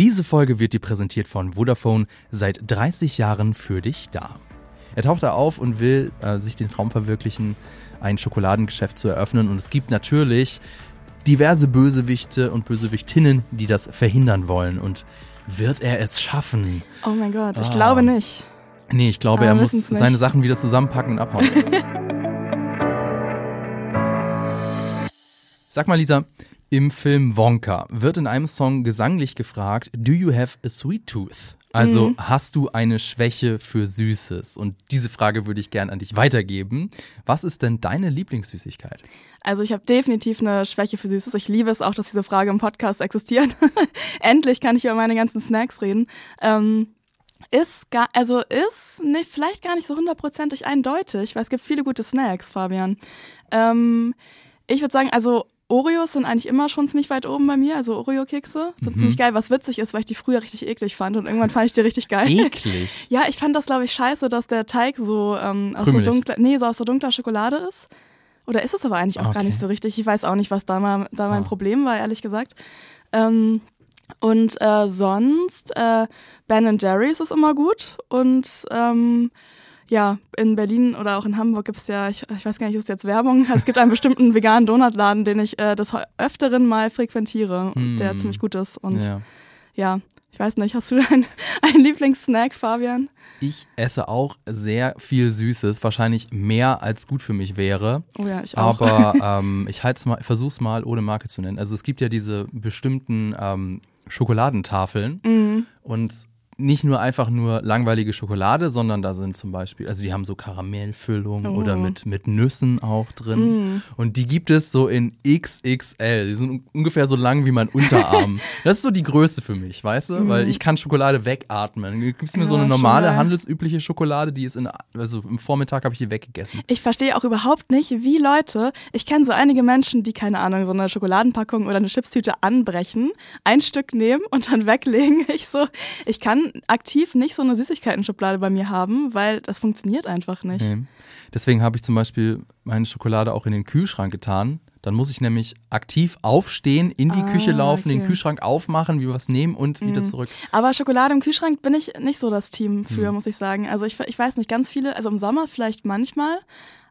Diese Folge wird dir präsentiert von Vodafone, seit 30 Jahren für dich da. Er taucht da auf und will äh, sich den Traum verwirklichen, ein Schokoladengeschäft zu eröffnen. Und es gibt natürlich diverse Bösewichte und Bösewichtinnen, die das verhindern wollen. Und wird er es schaffen? Oh mein Gott, ich ah. glaube nicht. Nee, ich glaube, Aber er muss seine Sachen wieder zusammenpacken und abhauen. Sag mal, Lisa, im Film Wonka wird in einem Song gesanglich gefragt, Do you have a sweet tooth? Also mhm. hast du eine Schwäche für Süßes? Und diese Frage würde ich gern an dich weitergeben. Was ist denn deine Lieblingssüßigkeit? Also ich habe definitiv eine Schwäche für Süßes. Ich liebe es auch, dass diese Frage im Podcast existiert. Endlich kann ich über meine ganzen Snacks reden. Ähm, ist gar, also ist ne, vielleicht gar nicht so hundertprozentig eindeutig, weil es gibt viele gute Snacks, Fabian. Ähm, ich würde sagen, also Oreos sind eigentlich immer schon ziemlich weit oben bei mir, also Oreo-Kekse sind mhm. ziemlich geil, was witzig ist, weil ich die früher richtig eklig fand und irgendwann fand ich die richtig geil. Eklig? Ja, ich fand das, glaube ich, scheiße, dass der Teig so ähm, aus so dunkler, nee, so aus so dunkler Schokolade ist. Oder ist es aber eigentlich auch okay. gar nicht so richtig. Ich weiß auch nicht, was da, mal, da mein oh. Problem war, ehrlich gesagt. Ähm, und äh, sonst, äh, Ben Jerry's ist immer gut und ähm, ja, in Berlin oder auch in Hamburg gibt es ja, ich, ich, weiß gar nicht, ist jetzt Werbung, es gibt einen bestimmten veganen Donutladen, den ich äh, des Öfteren mal frequentiere, mm. der ziemlich gut ist. Und ja. ja. ich weiß nicht, hast du einen, einen Lieblingssnack, Fabian? Ich esse auch sehr viel Süßes, wahrscheinlich mehr als gut für mich wäre. Oh ja, ich auch. Aber ähm, ich halte mal, versuch's mal ohne Marke zu nennen. Also es gibt ja diese bestimmten ähm, Schokoladentafeln mm. und nicht nur einfach nur langweilige Schokolade, sondern da sind zum Beispiel, also die haben so Karamellfüllung oh. oder mit, mit Nüssen auch drin. Mm. Und die gibt es so in XXL. Die sind ungefähr so lang wie mein Unterarm. das ist so die Größe für mich, weißt du? Mm. Weil ich kann Schokolade wegatmen. Du gibst mir ja, so eine normale, handelsübliche Schokolade, die ist in, also im Vormittag habe ich die weggegessen. Ich verstehe auch überhaupt nicht, wie Leute, ich kenne so einige Menschen, die, keine Ahnung, so eine Schokoladenpackung oder eine Chipstüte anbrechen, ein Stück nehmen und dann weglegen. Ich so, ich kann aktiv nicht so eine Süßigkeiten-Schublade bei mir haben, weil das funktioniert einfach nicht. Nee. Deswegen habe ich zum Beispiel meine Schokolade auch in den Kühlschrank getan. Dann muss ich nämlich aktiv aufstehen, in die ah, Küche laufen, okay. den Kühlschrank aufmachen, wie was nehmen und mhm. wieder zurück. Aber Schokolade im Kühlschrank bin ich nicht so das Team für, mhm. muss ich sagen. Also ich, ich weiß nicht, ganz viele, also im Sommer vielleicht manchmal,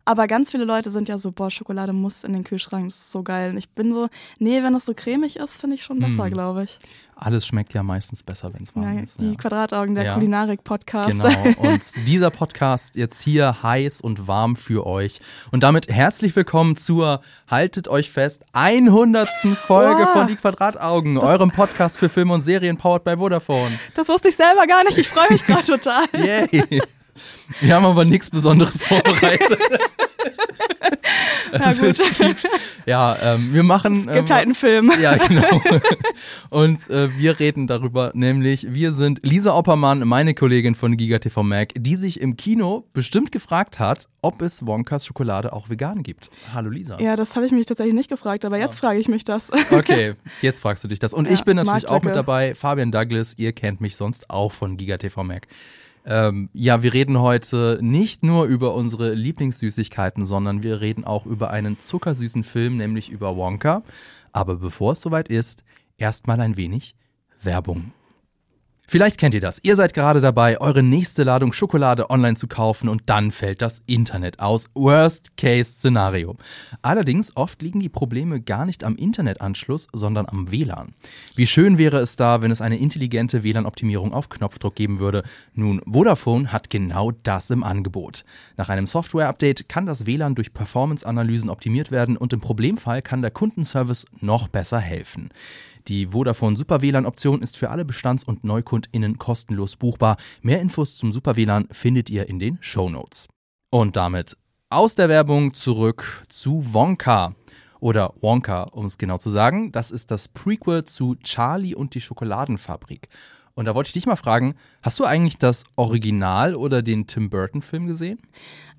aber ganz viele Leute sind ja so, boah, Schokolade muss in den Kühlschrank, das ist so geil. Und ich bin so, nee, wenn es so cremig ist, finde ich schon besser, mm. glaube ich. Alles schmeckt ja meistens besser, wenn es warm ja, ist. Die ja. Quadrataugen der ja. Kulinarik-Podcast. Genau. Und dieser Podcast jetzt hier heiß und warm für euch. Und damit herzlich willkommen zur, haltet euch fest, 100. Folge wow. von Die Quadrataugen, das eurem Podcast für Filme und Serien powered by Vodafone. Das wusste ich selber gar nicht. Ich freue mich gerade total. Yay. Wir haben aber nichts Besonderes vorbereitet. also ja, gibt, ja ähm, wir machen. Es gibt ähm, halt einen Film. Ja, genau. Und äh, wir reden darüber, nämlich wir sind Lisa Oppermann, meine Kollegin von GigaTV Mac, die sich im Kino bestimmt gefragt hat, ob es Wonkas Schokolade auch vegan gibt. Hallo Lisa. Ja, das habe ich mich tatsächlich nicht gefragt, aber jetzt ja. frage ich mich das. Okay, jetzt fragst du dich das. Und ja, ich bin natürlich auch mit dabei, Fabian Douglas, ihr kennt mich sonst auch von GigaTV Mac. Ähm, ja, wir reden heute nicht nur über unsere Lieblingssüßigkeiten, sondern wir reden auch über einen zuckersüßen Film, nämlich über Wonka. Aber bevor es soweit ist, erstmal ein wenig Werbung. Vielleicht kennt ihr das. Ihr seid gerade dabei, eure nächste Ladung Schokolade online zu kaufen und dann fällt das Internet aus. Worst-Case-Szenario. Allerdings oft liegen die Probleme gar nicht am Internetanschluss, sondern am WLAN. Wie schön wäre es da, wenn es eine intelligente WLAN-Optimierung auf Knopfdruck geben würde. Nun, Vodafone hat genau das im Angebot. Nach einem Software-Update kann das WLAN durch Performance-Analysen optimiert werden und im Problemfall kann der Kundenservice noch besser helfen. Die Vodafone Super WLAN Option ist für alle Bestands- und NeukundInnen kostenlos buchbar. Mehr Infos zum Super WLAN findet ihr in den Show Notes. Und damit aus der Werbung zurück zu Wonka. Oder Wonka, um es genau zu sagen. Das ist das Prequel zu Charlie und die Schokoladenfabrik. Und da wollte ich dich mal fragen, hast du eigentlich das Original oder den Tim Burton-Film gesehen?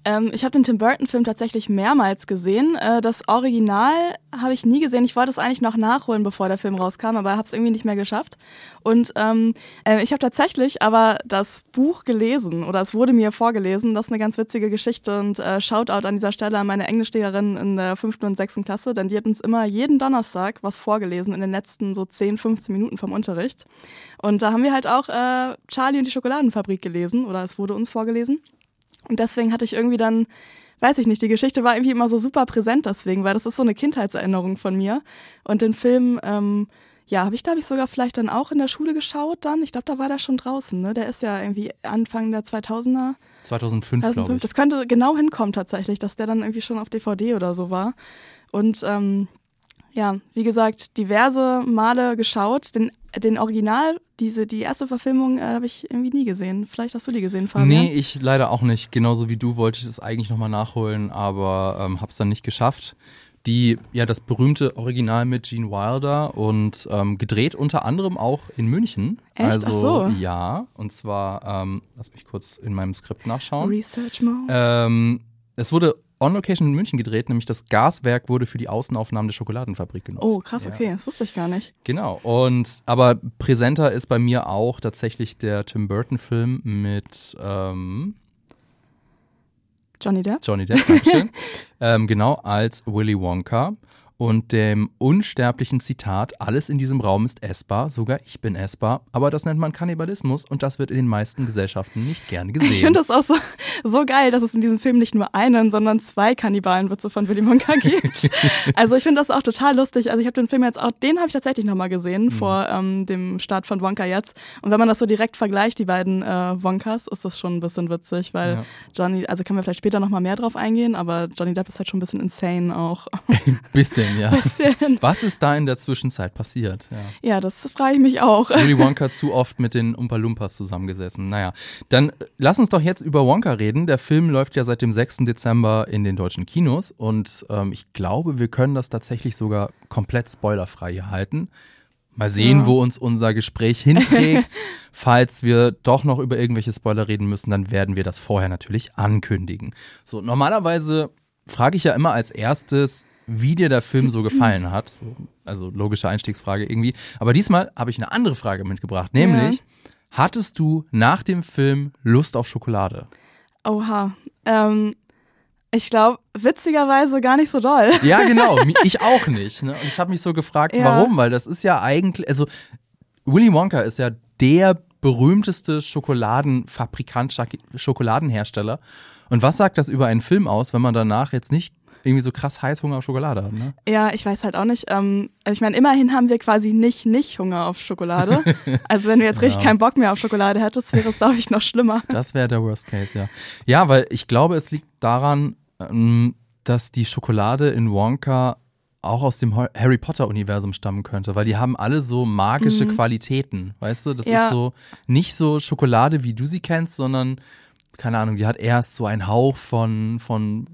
Ähm, ich habe den Tim Burton-Film tatsächlich mehrmals gesehen. Äh, das Original habe ich nie gesehen. Ich wollte es eigentlich noch nachholen, bevor der Film rauskam, aber habe es irgendwie nicht mehr geschafft. Und ähm, äh, ich habe tatsächlich aber das Buch gelesen oder es wurde mir vorgelesen. Das ist eine ganz witzige Geschichte und äh, Shoutout an dieser Stelle an meine Englischlehrerin in der fünften und sechsten Klasse, denn die hat uns immer jeden Donnerstag was vorgelesen in den letzten so 10, 15 Minuten vom Unterricht. Und da haben wir halt auch äh, Charlie und die Schokoladenfabrik gelesen oder es wurde uns vorgelesen. Und deswegen hatte ich irgendwie dann, weiß ich nicht, die Geschichte war irgendwie immer so super präsent deswegen, weil das ist so eine Kindheitserinnerung von mir. Und den Film, ähm, ja, habe ich, glaube ich, sogar vielleicht dann auch in der Schule geschaut dann. Ich glaube, da war der schon draußen, ne? Der ist ja irgendwie Anfang der 2000er. 2005, 2005 glaube ich. Das könnte genau hinkommen tatsächlich, dass der dann irgendwie schon auf DVD oder so war. Und ähm, ja, wie gesagt, diverse Male geschaut. Den, den Original, diese, die erste Verfilmung äh, habe ich irgendwie nie gesehen. Vielleicht hast du die gesehen, Fabian? Nee, ich leider auch nicht. Genauso wie du wollte ich es eigentlich nochmal nachholen, aber ähm, habe es dann nicht geschafft. Die, ja, das berühmte Original mit Gene Wilder und ähm, gedreht unter anderem auch in München. Echt? Also, Ach so. ja, und zwar, ähm, lass mich kurz in meinem Skript nachschauen. Research Mode. Ähm, es wurde on Location in München gedreht, nämlich das Gaswerk wurde für die Außenaufnahmen der Schokoladenfabrik genutzt. Oh, krass, okay, ja. das wusste ich gar nicht. Genau. Und aber präsenter ist bei mir auch tatsächlich der Tim Burton-Film mit ähm, Johnny Depp. Johnny Depp, Dankeschön. ähm, genau, als Willy Wonka und dem unsterblichen Zitat, alles in diesem Raum ist essbar, sogar ich bin essbar, aber das nennt man Kannibalismus und das wird in den meisten Gesellschaften nicht gerne gesehen. Ich finde das auch so, so geil, dass es in diesem Film nicht nur einen, sondern zwei Kannibalenwitze von Willy Wonka gibt. also ich finde das auch total lustig. Also ich habe den Film jetzt auch, den habe ich tatsächlich nochmal gesehen mhm. vor ähm, dem Start von Wonka jetzt. Und wenn man das so direkt vergleicht, die beiden äh, Wonkas, ist das schon ein bisschen witzig, weil ja. Johnny, also können wir vielleicht später nochmal mehr drauf eingehen, aber Johnny Depp ist halt schon ein bisschen insane auch. Ein bisschen bisschen, ja. Bisschen. Was ist da in der Zwischenzeit passiert? Ja, ja das frage ich mich auch. Ist Willy Wonka zu oft mit den Umpa Lumpas zusammengesessen. Naja, dann äh, lass uns doch jetzt über Wonka reden. Der Film läuft ja seit dem 6. Dezember in den deutschen Kinos und ähm, ich glaube, wir können das tatsächlich sogar komplett spoilerfrei hier halten. Mal sehen, ja. wo uns unser Gespräch hinträgt. Falls wir doch noch über irgendwelche Spoiler reden müssen, dann werden wir das vorher natürlich ankündigen. So, normalerweise frage ich ja immer als erstes, wie dir der Film so gefallen hat. So, also logische Einstiegsfrage irgendwie. Aber diesmal habe ich eine andere Frage mitgebracht, nämlich, ja. hattest du nach dem Film Lust auf Schokolade? Oha. Ähm, ich glaube, witzigerweise gar nicht so doll. Ja, genau. Ich auch nicht. Ne? Und ich habe mich so gefragt, ja. warum? Weil das ist ja eigentlich, also Willy Wonka ist ja der berühmteste Schokoladenfabrikant, Schokoladenhersteller. Und was sagt das über einen Film aus, wenn man danach jetzt nicht irgendwie so krass Heißhunger auf Schokolade hat, ne? Ja, ich weiß halt auch nicht. Ähm, also ich meine, immerhin haben wir quasi nicht nicht Hunger auf Schokolade. Also wenn du jetzt richtig ja. keinen Bock mehr auf Schokolade hättest, wäre es, glaube ich, noch schlimmer. Das wäre der Worst Case, ja. Ja, weil ich glaube, es liegt daran, ähm, dass die Schokolade in Wonka auch aus dem Harry Potter-Universum stammen könnte, weil die haben alle so magische mhm. Qualitäten, weißt du? Das ja. ist so nicht so Schokolade, wie du sie kennst, sondern keine Ahnung, die hat erst so einen Hauch von, von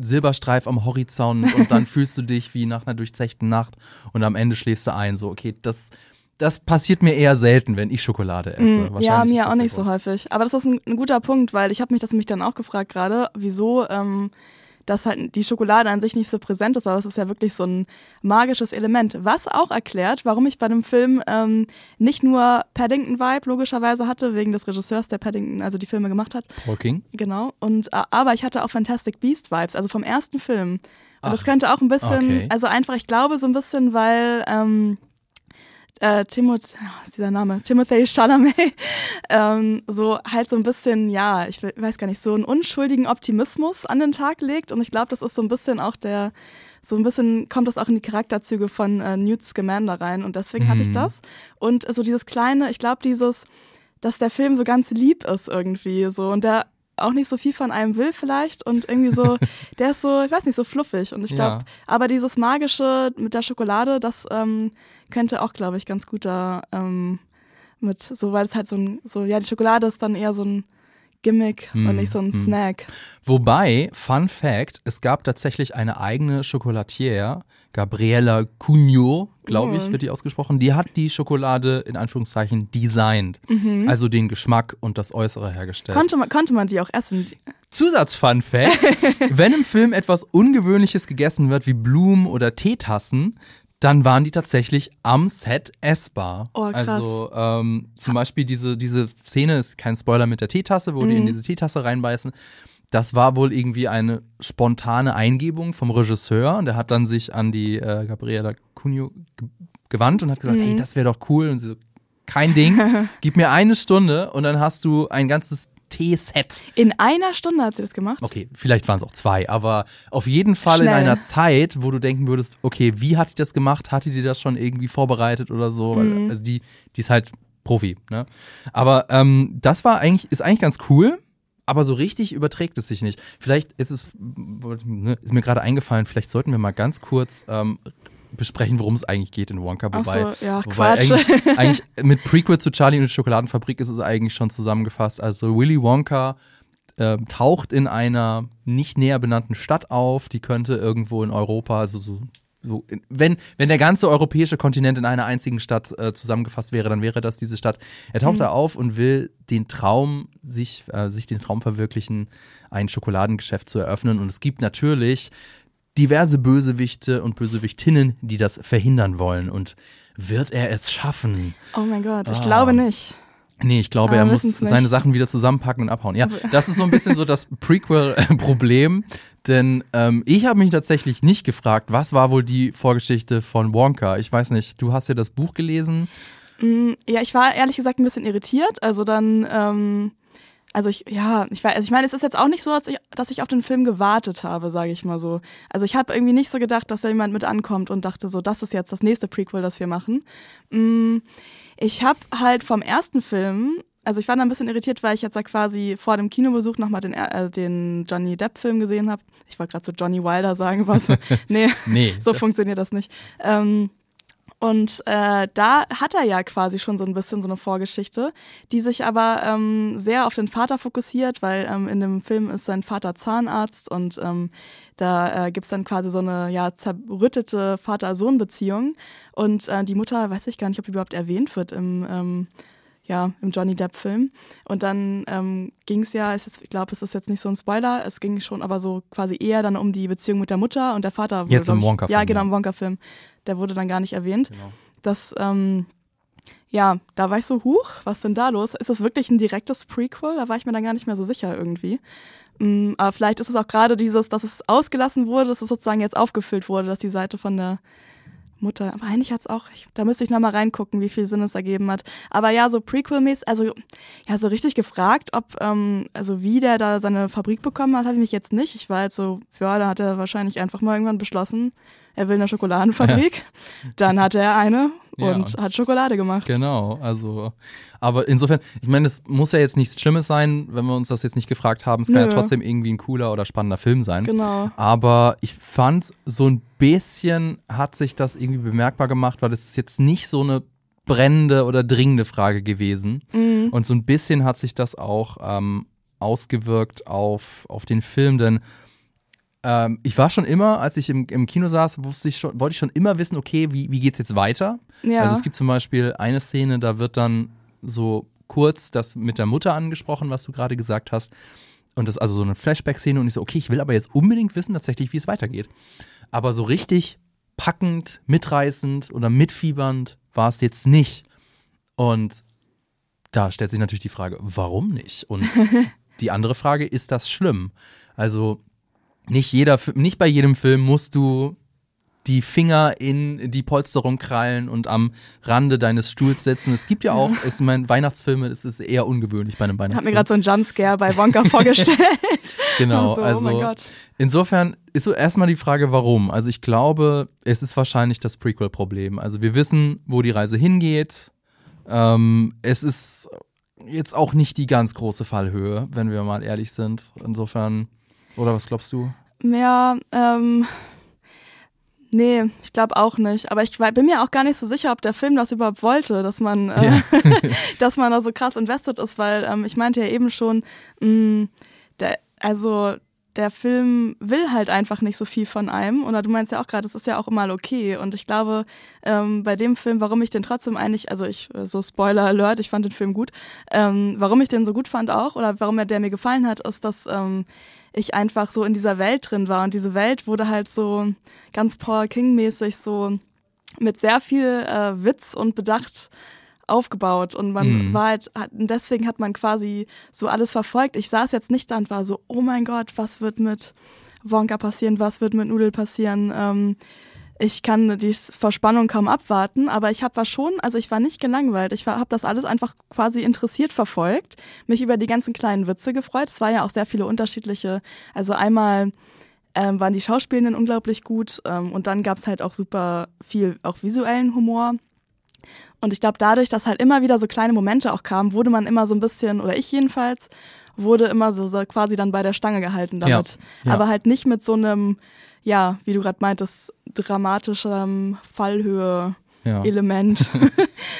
Silberstreif am Horizont und dann fühlst du dich wie nach einer durchzechten Nacht und am Ende schläfst du ein. So, okay, das, das passiert mir eher selten, wenn ich Schokolade esse. Mm, ja, mir auch nicht so häufig. Aber das ist ein, ein guter Punkt, weil ich habe mich das mich dann auch gefragt gerade, wieso ähm, dass halt die Schokolade an sich nicht so präsent ist, aber es ist ja wirklich so ein magisches Element. Was auch erklärt, warum ich bei dem Film ähm, nicht nur Paddington-Vibe logischerweise hatte, wegen des Regisseurs, der Paddington, also die Filme gemacht hat. Paul King. Genau. Und, äh, aber ich hatte auch Fantastic Beast-Vibes, also vom ersten Film. Und Ach, das könnte auch ein bisschen, okay. also einfach, ich glaube so ein bisschen, weil ähm, äh, Timoth, dieser Name? Timothy Chalamet, ähm, so halt so ein bisschen, ja, ich weiß gar nicht, so einen unschuldigen Optimismus an den Tag legt. Und ich glaube, das ist so ein bisschen auch der, so ein bisschen kommt das auch in die Charakterzüge von äh, Newt Scamander rein. Und deswegen mhm. hatte ich mhm. das. Und so dieses kleine, ich glaube, dieses, dass der Film so ganz lieb ist irgendwie so und der auch nicht so viel von einem will vielleicht und irgendwie so, der ist so, ich weiß nicht, so fluffig und ich glaube, ja. aber dieses magische mit der Schokolade, das ähm, könnte auch, glaube ich, ganz gut da ähm, mit, so weil es halt so ein, so, ja, die Schokolade ist dann eher so ein Gimmick hm, und nicht so ein hm. Snack. Wobei, Fun Fact, es gab tatsächlich eine eigene Chocolatier, Gabriela Cugno, glaube ich, wird die ausgesprochen. Die hat die Schokolade in Anführungszeichen designt. Mhm. Also den Geschmack und das Äußere hergestellt. Konnte man, konnte man die auch essen? Zusatz-Fun Fact: Wenn im Film etwas Ungewöhnliches gegessen wird, wie Blumen oder Teetassen, dann waren die tatsächlich am Set essbar. Oh, krass. Also ähm, zum Beispiel diese, diese Szene ist kein Spoiler mit der Teetasse, wo mhm. die in mhm. diese Teetasse reinbeißen. Das war wohl irgendwie eine spontane Eingebung vom Regisseur und der hat dann sich an die äh, Gabriela Cunio gewandt und hat gesagt, mhm. hey, das wäre doch cool. Und sie so, kein Ding, gib mir eine Stunde und dann hast du ein ganzes Teeset. In einer Stunde hat sie das gemacht? Okay, vielleicht waren es auch zwei, aber auf jeden Fall Schnell. in einer Zeit, wo du denken würdest, okay, wie hat die das gemacht? Hatte die das schon irgendwie vorbereitet oder so? Mhm. also die, die ist halt Profi, ne? Aber ähm, das war eigentlich, ist eigentlich ganz cool aber so richtig überträgt es sich nicht. Vielleicht ist es, ne, ist mir gerade eingefallen, vielleicht sollten wir mal ganz kurz ähm, besprechen, worum es eigentlich geht in Wonka. Wobei, so, ja, wobei eigentlich, eigentlich, mit Prequel zu Charlie und die Schokoladenfabrik ist es eigentlich schon zusammengefasst. Also Willy Wonka äh, taucht in einer nicht näher benannten Stadt auf, die könnte irgendwo in Europa, also so so, wenn, wenn der ganze europäische Kontinent in einer einzigen Stadt äh, zusammengefasst wäre, dann wäre das diese Stadt. Er taucht mhm. da auf und will den Traum, sich, äh, sich den Traum verwirklichen, ein Schokoladengeschäft zu eröffnen. Und es gibt natürlich diverse Bösewichte und Bösewichtinnen, die das verhindern wollen. Und wird er es schaffen? Oh mein Gott, ich ah. glaube nicht. Nee, ich glaube, er muss seine Sachen wieder zusammenpacken und abhauen. Ja, das ist so ein bisschen so das Prequel-Problem, denn ähm, ich habe mich tatsächlich nicht gefragt, was war wohl die Vorgeschichte von Wonka? Ich weiß nicht, du hast ja das Buch gelesen. Mm, ja, ich war ehrlich gesagt ein bisschen irritiert. Also dann, ähm, also ich, ja, ich weiß, also ich meine, es ist jetzt auch nicht so, dass ich, dass ich auf den Film gewartet habe, sage ich mal so. Also ich habe irgendwie nicht so gedacht, dass da jemand mit ankommt und dachte so, das ist jetzt das nächste Prequel, das wir machen. Mm, ich habe halt vom ersten Film, also ich war da ein bisschen irritiert, weil ich jetzt da quasi vor dem Kinobesuch nochmal den, äh, den Johnny Depp-Film gesehen habe. Ich wollte gerade so Johnny Wilder sagen, was. nee, nee so funktioniert das nicht. Ähm, und äh, da hat er ja quasi schon so ein bisschen so eine Vorgeschichte, die sich aber ähm, sehr auf den Vater fokussiert, weil ähm, in dem Film ist sein Vater Zahnarzt und ähm, da äh, gibt es dann quasi so eine ja, zerrüttete Vater-Sohn-Beziehung. Und äh, die Mutter, weiß ich gar nicht, ob die überhaupt erwähnt wird im ähm, ja, im Johnny Depp-Film. Und dann ähm, ging es ja, ist jetzt, ich glaube, es ist jetzt nicht so ein Spoiler, es ging schon aber so quasi eher dann um die Beziehung mit der Mutter und der Vater. Wurde, jetzt im Wonka-Film. Ja, genau, im Wonka-Film. Der wurde dann gar nicht erwähnt. Genau. Das, ähm, ja, da war ich so, huch, was denn da los? Ist das wirklich ein direktes Prequel? Da war ich mir dann gar nicht mehr so sicher irgendwie. Mm, aber vielleicht ist es auch gerade dieses, dass es ausgelassen wurde, dass es sozusagen jetzt aufgefüllt wurde, dass die Seite von der Mutter. Aber eigentlich hat es auch, ich, da müsste ich nochmal reingucken, wie viel Sinn es ergeben hat. Aber ja, so Prequel-mäßig, also ja, so richtig gefragt, ob, ähm, also wie der da seine Fabrik bekommen hat, habe ich mich jetzt nicht. Ich war jetzt so, ja, da hat er wahrscheinlich einfach mal irgendwann beschlossen, er will eine Schokoladenfabrik. Ja. Dann hatte er eine und, ja, und, hat Schokolade gemacht. Genau, also, aber insofern, ich meine, es muss ja jetzt nichts Schlimmes sein, wenn wir uns das jetzt nicht gefragt haben. Es kann Nö. ja trotzdem irgendwie ein cooler oder spannender Film sein. Genau. Aber ich fand, so ein bisschen hat sich das irgendwie bemerkbar gemacht, weil es ist jetzt nicht so eine brennende oder dringende Frage gewesen. Mhm. Und so ein bisschen hat sich das auch ähm, ausgewirkt auf, auf den Film, denn ähm, ich war schon immer, als ich im, im Kino saß, wusste ich schon, wollte ich schon immer wissen, okay, wie, wie es jetzt weiter? Ja. Also es gibt zum Beispiel eine Szene, da wird dann so kurz das mit der Mutter angesprochen, was du gerade gesagt hast. Und das ist also so eine Flashback-Szene und ich so, okay, ich will aber jetzt unbedingt wissen tatsächlich, wie es weitergeht. Aber so richtig packend, mitreißend oder mitfiebernd war es jetzt nicht. Und da stellt sich natürlich die Frage, warum nicht? Und die andere Frage, ist das schlimm? Also nicht jeder, nicht bei jedem Film musst du die Finger in die Polsterung krallen und am Rande deines Stuhls setzen. Es gibt ja auch, ich meine, Weihnachtsfilme, das ist eher ungewöhnlich bei einem Weihnachtsfilm. Ich habe mir gerade so einen Jumpscare bei Wonka vorgestellt. genau, so, also oh insofern ist so erstmal die Frage, warum. Also ich glaube, es ist wahrscheinlich das Prequel-Problem. Also wir wissen, wo die Reise hingeht. Ähm, es ist jetzt auch nicht die ganz große Fallhöhe, wenn wir mal ehrlich sind. Insofern oder was glaubst du? Ja, ähm, nee, ich glaube auch nicht. Aber ich bin mir auch gar nicht so sicher, ob der Film das überhaupt wollte, dass man, äh, ja. dass man da so krass invested ist, weil ähm, ich meinte ja eben schon, mh, mm, der, also der Film will halt einfach nicht so viel von einem. Oder du meinst ja auch gerade, es ist ja auch immer okay. Und ich glaube, ähm, bei dem Film, warum ich den trotzdem eigentlich, also ich, so Spoiler Alert, ich fand den Film gut, ähm, warum ich den so gut fand auch, oder warum er der mir gefallen hat, ist, dass ähm, ich einfach so in dieser Welt drin war. Und diese Welt wurde halt so ganz Paul King-mäßig so mit sehr viel äh, Witz und Bedacht aufgebaut und man mhm. war halt, deswegen hat man quasi so alles verfolgt. Ich saß jetzt nicht da und war so, oh mein Gott, was wird mit Wonka passieren, was wird mit Nudel passieren. Ähm, ich kann die Verspannung kaum abwarten, aber ich habe war schon, also ich war nicht gelangweilt. Ich habe das alles einfach quasi interessiert verfolgt, mich über die ganzen kleinen Witze gefreut. Es war ja auch sehr viele unterschiedliche, also einmal ähm, waren die Schauspielenden unglaublich gut ähm, und dann gab es halt auch super viel auch visuellen Humor. Und ich glaube, dadurch, dass halt immer wieder so kleine Momente auch kamen, wurde man immer so ein bisschen, oder ich jedenfalls, wurde immer so, so quasi dann bei der Stange gehalten damit. Ja, ja. Aber halt nicht mit so einem, ja, wie du gerade meintest, dramatischem Fallhöhe-Element. Ja.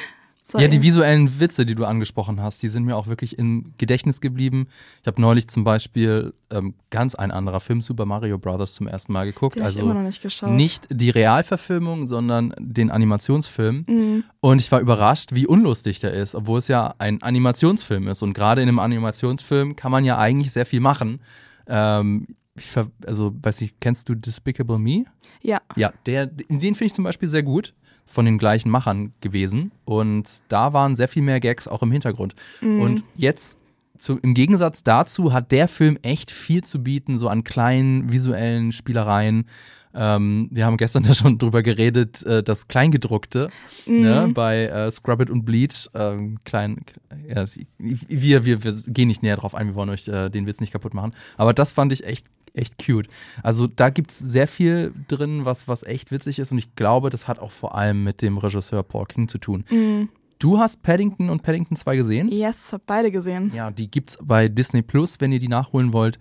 Ja, die visuellen Witze, die du angesprochen hast, die sind mir auch wirklich im Gedächtnis geblieben. Ich habe neulich zum Beispiel ähm, ganz ein anderer Film, Super Mario Bros. zum ersten Mal geguckt. Den also ich immer noch nicht, geschaut. nicht die Realverfilmung, sondern den Animationsfilm. Mhm. Und ich war überrascht, wie unlustig der ist, obwohl es ja ein Animationsfilm ist. Und gerade in einem Animationsfilm kann man ja eigentlich sehr viel machen. Ähm, ver also, weiß ich, kennst du Despicable Me? Ja. Ja, der, den finde ich zum Beispiel sehr gut von den gleichen Machern gewesen. Und da waren sehr viel mehr Gags auch im Hintergrund. Mhm. Und jetzt zu, im Gegensatz dazu hat der Film echt viel zu bieten, so an kleinen visuellen Spielereien. Ähm, wir haben gestern da schon drüber geredet, äh, das Kleingedruckte mhm. ne, bei äh, Scrub It und Bleach. Ähm, klein, ja, wir, wir, wir gehen nicht näher drauf ein, wir wollen euch äh, den Witz nicht kaputt machen. Aber das fand ich echt echt cute. Also da gibt es sehr viel drin, was, was echt witzig ist und ich glaube, das hat auch vor allem mit dem Regisseur Paul King zu tun. Mhm. Du hast Paddington und Paddington 2 gesehen? Yes, hab beide gesehen. Ja, die gibt's bei Disney Plus, wenn ihr die nachholen wollt.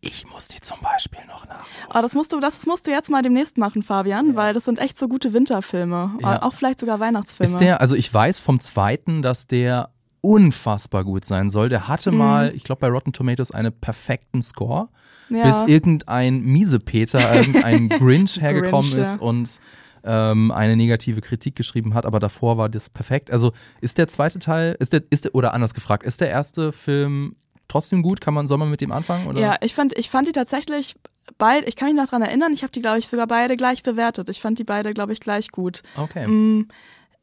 Ich muss die zum Beispiel noch nachholen. Oh, das musst du, das musst du jetzt mal demnächst machen, Fabian, ja. weil das sind echt so gute Winterfilme. Ja. Auch vielleicht sogar Weihnachtsfilme. Ist der, also ich weiß vom zweiten, dass der unfassbar gut sein soll. Der hatte mhm. mal, ich glaube, bei Rotten Tomatoes einen perfekten Score, ja. bis irgendein Miesepeter, irgendein Grinch hergekommen Grinch, ist ja. und ähm, eine negative Kritik geschrieben hat, aber davor war das perfekt. Also ist der zweite Teil, ist der, ist der, oder anders gefragt, ist der erste Film trotzdem gut? Kann man, soll man mit dem anfangen? Oder? Ja, ich fand, ich fand die tatsächlich beide, ich kann mich noch daran erinnern, ich habe die, glaube ich, sogar beide gleich bewertet. Ich fand die beide, glaube ich, gleich gut. Okay. Mm,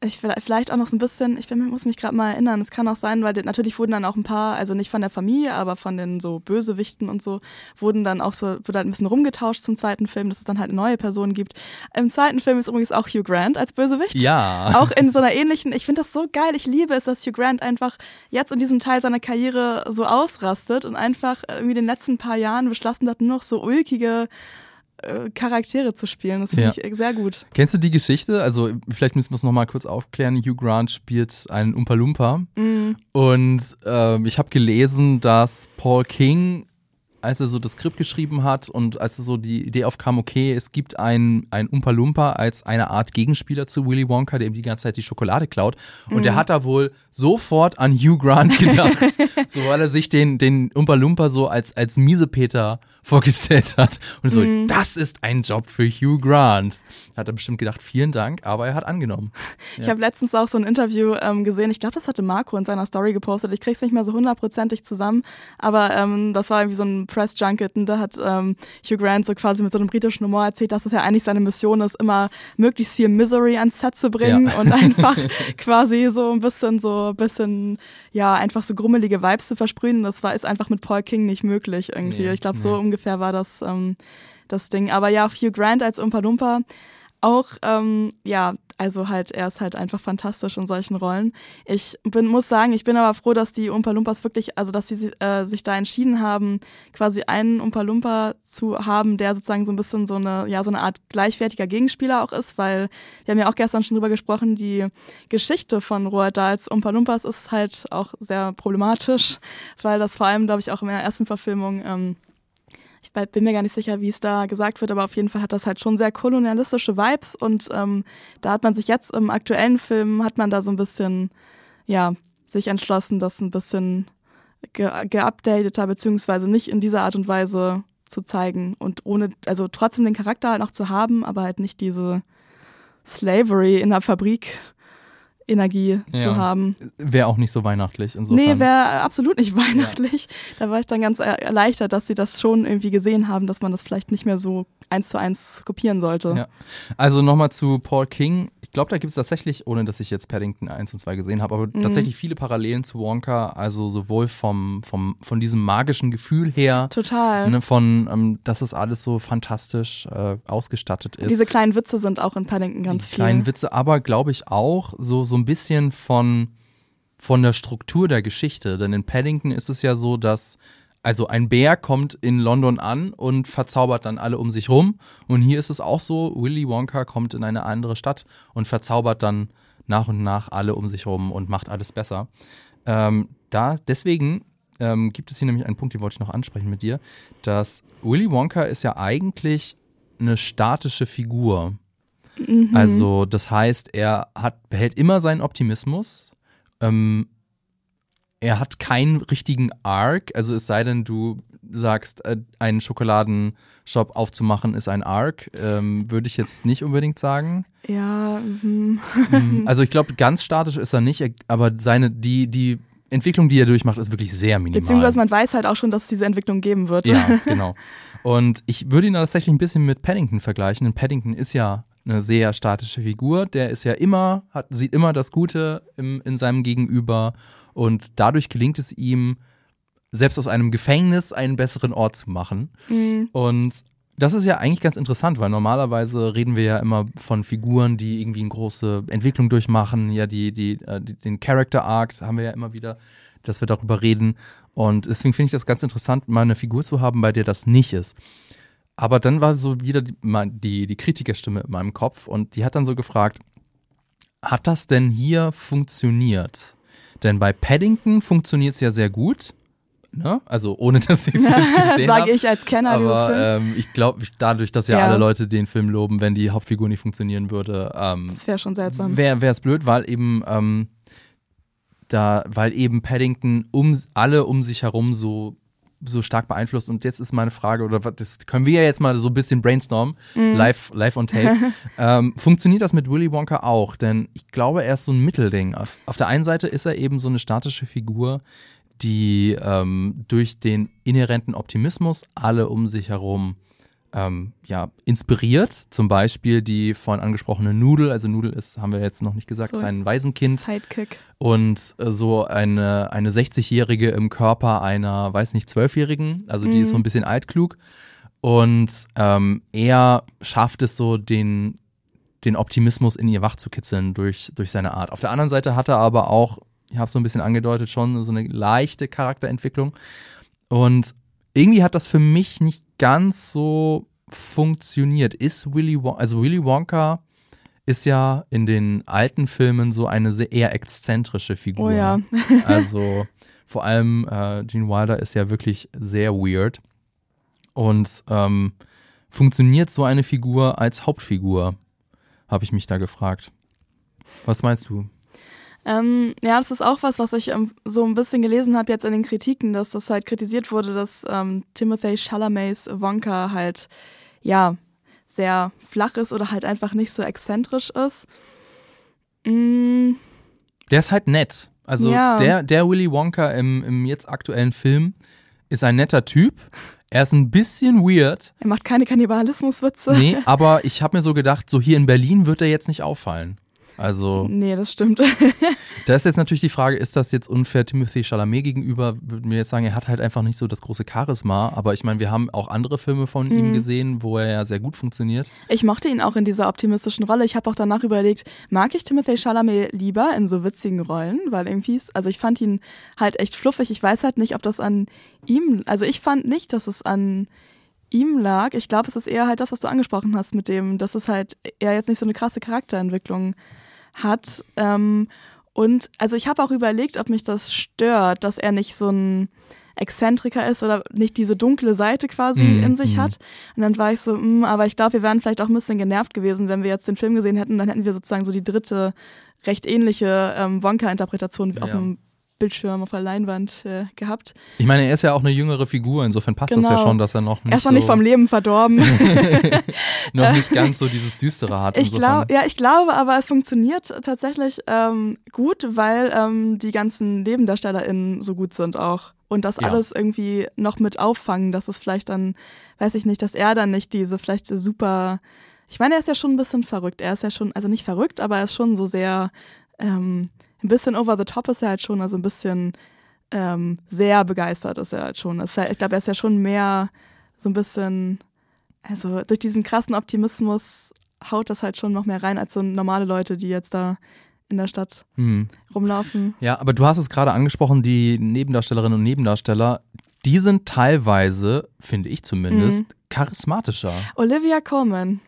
ich vielleicht auch noch so ein bisschen, ich bin, muss mich gerade mal erinnern, es kann auch sein, weil natürlich wurden dann auch ein paar, also nicht von der Familie, aber von den so Bösewichten und so, wurden dann auch so, wurde dann ein bisschen rumgetauscht zum zweiten Film, dass es dann halt eine neue Person gibt. Im zweiten Film ist übrigens auch Hugh Grant als Bösewicht. Ja. Auch in so einer ähnlichen, ich finde das so geil, ich liebe es, dass Hugh Grant einfach jetzt in diesem Teil seiner Karriere so ausrastet und einfach irgendwie den letzten paar Jahren beschlossen hat, nur noch so ulkige äh, Charaktere zu spielen. Das finde ja. ich sehr gut. Kennst du die Geschichte? Also vielleicht müssen wir es nochmal kurz aufklären. Hugh Grant spielt einen Umpa Lumpa. Mhm. Und äh, ich habe gelesen, dass Paul King als er so das Skript geschrieben hat und als so die Idee aufkam, okay, es gibt einen ein Umpa Lumpa als eine Art Gegenspieler zu Willy Wonka, der ihm die ganze Zeit die Schokolade klaut. Und mhm. der hat da wohl sofort an Hugh Grant gedacht, so weil er sich den, den Umpa Lumpa so als, als Miesepeter vorgestellt hat. Und so, mhm. das ist ein Job für Hugh Grant. Hat er bestimmt gedacht, vielen Dank, aber er hat angenommen. Ich ja. habe letztens auch so ein Interview ähm, gesehen, ich glaube, das hatte Marco in seiner Story gepostet. Ich krieg's nicht mehr so hundertprozentig zusammen, aber ähm, das war irgendwie so ein Press Junket und da hat ähm, Hugh Grant so quasi mit so einem britischen Humor erzählt, dass es ja eigentlich seine Mission ist, immer möglichst viel Misery ans Set zu bringen ja. und einfach quasi so ein bisschen so ein bisschen ja einfach so grummelige Vibes zu versprühen. Das war ist einfach mit Paul King nicht möglich irgendwie. Nee, ich glaube, nee. so ungefähr war das ähm, das Ding. Aber ja, Hugh Grant als Umpa Lumpa auch, ähm, ja, also halt, er ist halt einfach fantastisch in solchen Rollen. Ich bin, muss sagen, ich bin aber froh, dass die Umpa Lumpas wirklich, also dass sie äh, sich da entschieden haben, quasi einen Umpa Lumpa zu haben, der sozusagen so ein bisschen so eine, ja, so eine Art gleichwertiger Gegenspieler auch ist, weil wir haben ja auch gestern schon drüber gesprochen, die Geschichte von Roald Dahls Umpa Lumpas ist halt auch sehr problematisch, weil das vor allem, glaube ich, auch in der ersten Verfilmung ähm, bin mir gar nicht sicher, wie es da gesagt wird, aber auf jeden Fall hat das halt schon sehr kolonialistische Vibes und ähm, da hat man sich jetzt im aktuellen Film, hat man da so ein bisschen, ja, sich entschlossen, das ein bisschen ge geupdateter, beziehungsweise nicht in dieser Art und Weise zu zeigen und ohne, also trotzdem den Charakter halt noch zu haben, aber halt nicht diese Slavery in der Fabrik Energie ja. zu haben. Wäre auch nicht so weihnachtlich. Insofern. Nee, wäre absolut nicht weihnachtlich. Ja. Da war ich dann ganz erleichtert, dass sie das schon irgendwie gesehen haben, dass man das vielleicht nicht mehr so eins zu eins kopieren sollte. Ja. Also nochmal zu Paul King. Ich glaube, da gibt es tatsächlich, ohne dass ich jetzt Paddington 1 und 2 gesehen habe, aber mhm. tatsächlich viele Parallelen zu Wonka. Also sowohl vom, vom, von diesem magischen Gefühl her. Total. Ne, von, ähm, dass es alles so fantastisch äh, ausgestattet ist. Diese kleinen Witze sind auch in Paddington ganz Die viel. Kleinen Witze, aber glaube ich auch so, so ein bisschen von, von der Struktur der Geschichte. Denn in Paddington ist es ja so, dass also ein Bär kommt in London an und verzaubert dann alle um sich rum. Und hier ist es auch so, Willy Wonka kommt in eine andere Stadt und verzaubert dann nach und nach alle um sich rum und macht alles besser. Ähm, da, deswegen ähm, gibt es hier nämlich einen Punkt, den wollte ich noch ansprechen mit dir, dass Willy Wonka ist ja eigentlich eine statische Figur. Mhm. Also das heißt, er hat, behält immer seinen Optimismus. Ähm, er hat keinen richtigen Arc, also es sei denn, du sagst, äh, einen Schokoladenshop aufzumachen ist ein Arc, ähm, würde ich jetzt nicht unbedingt sagen. Ja. Mhm. Also ich glaube, ganz statisch ist er nicht, aber seine, die, die Entwicklung, die er durchmacht, ist wirklich sehr minimal. Beziehungsweise man weiß halt auch schon, dass es diese Entwicklung geben wird. Ja, genau. Und ich würde ihn tatsächlich ein bisschen mit Paddington vergleichen, denn Paddington ist ja eine sehr statische Figur. Der ist ja immer, hat, sieht immer das Gute im, in seinem Gegenüber und dadurch gelingt es ihm, selbst aus einem Gefängnis einen besseren Ort zu machen. Mhm. Und das ist ja eigentlich ganz interessant, weil normalerweise reden wir ja immer von Figuren, die irgendwie eine große Entwicklung durchmachen. Ja, die, die, äh, die den Character Arc haben wir ja immer wieder, dass wir darüber reden. Und deswegen finde ich das ganz interessant, mal eine Figur zu haben, bei der das nicht ist. Aber dann war so wieder die, die, die Kritikerstimme in meinem Kopf und die hat dann so gefragt, hat das denn hier funktioniert? Denn bei Paddington funktioniert es ja sehr gut. Ne? Also ohne dass ich es jetzt gesehen habe. Sage ich als Kenner Aber ähm, ich glaube, dadurch, dass ja, ja, alle Leute den Film loben, wenn die Hauptfigur nicht funktionieren würde, ähm, das wäre schon seltsam. Wäre es blöd, weil eben ähm, da, weil eben Paddington um alle um sich herum so so stark beeinflusst. Und jetzt ist meine Frage, oder das können wir ja jetzt mal so ein bisschen brainstormen, mm. live, live on tape. ähm, funktioniert das mit Willy Wonka auch? Denn ich glaube, er ist so ein Mittelding. Auf, auf der einen Seite ist er eben so eine statische Figur, die ähm, durch den inhärenten Optimismus alle um sich herum ähm, ja, inspiriert. Zum Beispiel die vorhin angesprochene Nudel. Also Nudel ist, haben wir jetzt noch nicht gesagt, so ist ein Waisenkind. Sidekick. Und äh, so eine, eine 60-Jährige im Körper einer, weiß nicht, 12-Jährigen. Also die mhm. ist so ein bisschen altklug. Und ähm, er schafft es so, den, den Optimismus in ihr wachzukitzeln durch, durch seine Art. Auf der anderen Seite hat er aber auch, ich habe es so ein bisschen angedeutet, schon so eine leichte Charakterentwicklung. Und irgendwie hat das für mich nicht ganz so funktioniert. Ist Willy Wonka, also Willy Wonka ist ja in den alten Filmen so eine sehr eher exzentrische Figur. Oh ja. also vor allem äh, Gene Wilder ist ja wirklich sehr weird. Und ähm, funktioniert so eine Figur als Hauptfigur? Habe ich mich da gefragt. Was meinst du? Ähm, ja, das ist auch was, was ich ähm, so ein bisschen gelesen habe jetzt in den Kritiken, dass das halt kritisiert wurde, dass ähm, Timothy Chalamets Wonka halt, ja, sehr flach ist oder halt einfach nicht so exzentrisch ist. Mm. Der ist halt nett. Also ja. der, der Willy Wonka im, im jetzt aktuellen Film ist ein netter Typ. Er ist ein bisschen weird. Er macht keine Kannibalismuswitze. Nee, aber ich habe mir so gedacht, so hier in Berlin wird er jetzt nicht auffallen. Also. Nee, das stimmt. da ist jetzt natürlich die Frage, ist das jetzt unfair Timothy Chalamet gegenüber? Würden wir jetzt sagen, er hat halt einfach nicht so das große Charisma. Aber ich meine, wir haben auch andere Filme von mhm. ihm gesehen, wo er ja sehr gut funktioniert. Ich mochte ihn auch in dieser optimistischen Rolle. Ich habe auch danach überlegt, mag ich Timothy Chalamet lieber in so witzigen Rollen? Weil irgendwie, also ich fand ihn halt echt fluffig. Ich weiß halt nicht, ob das an ihm, also ich fand nicht, dass es an ihm lag. Ich glaube, es ist eher halt das, was du angesprochen hast mit dem, dass es halt eher jetzt nicht so eine krasse Charakterentwicklung hat. Ähm, und also ich habe auch überlegt, ob mich das stört, dass er nicht so ein Exzentriker ist oder nicht diese dunkle Seite quasi mm, in sich mm. hat. Und dann war ich so, mh, mm, aber ich glaube, wir wären vielleicht auch ein bisschen genervt gewesen, wenn wir jetzt den Film gesehen hätten. Dann hätten wir sozusagen so die dritte, recht ähnliche ähm, Wonka-Interpretation ja. auf dem Bildschirm, auf der Leinwand äh, gehabt. Ich meine, er ist ja auch eine jüngere Figur, insofern passt genau. das ja genau. schon, dass er noch nicht. Er ist noch so nicht vom Leben verdorben. noch nicht ganz so dieses Düstere hat. Ich glaube, ja, ich glaube, aber es funktioniert tatsächlich ähm, gut, weil ähm, die ganzen NebendarstellerInnen so gut sind auch. Und das ja. alles irgendwie noch mit auffangen, dass es vielleicht dann, weiß ich nicht, dass er dann nicht diese vielleicht super. Ich meine, er ist ja schon ein bisschen verrückt. Er ist ja schon, also nicht verrückt, aber er ist schon so sehr ähm, ein bisschen over the top ist er halt schon, also ein bisschen ähm, sehr begeistert ist er halt schon. ich glaube, er ist ja schon mehr so ein bisschen, also durch diesen krassen Optimismus haut das halt schon noch mehr rein als so normale Leute, die jetzt da in der Stadt hm. rumlaufen. Ja, aber du hast es gerade angesprochen, die Nebendarstellerinnen und Nebendarsteller, die sind teilweise, finde ich zumindest, mhm. charismatischer. Olivia Colman.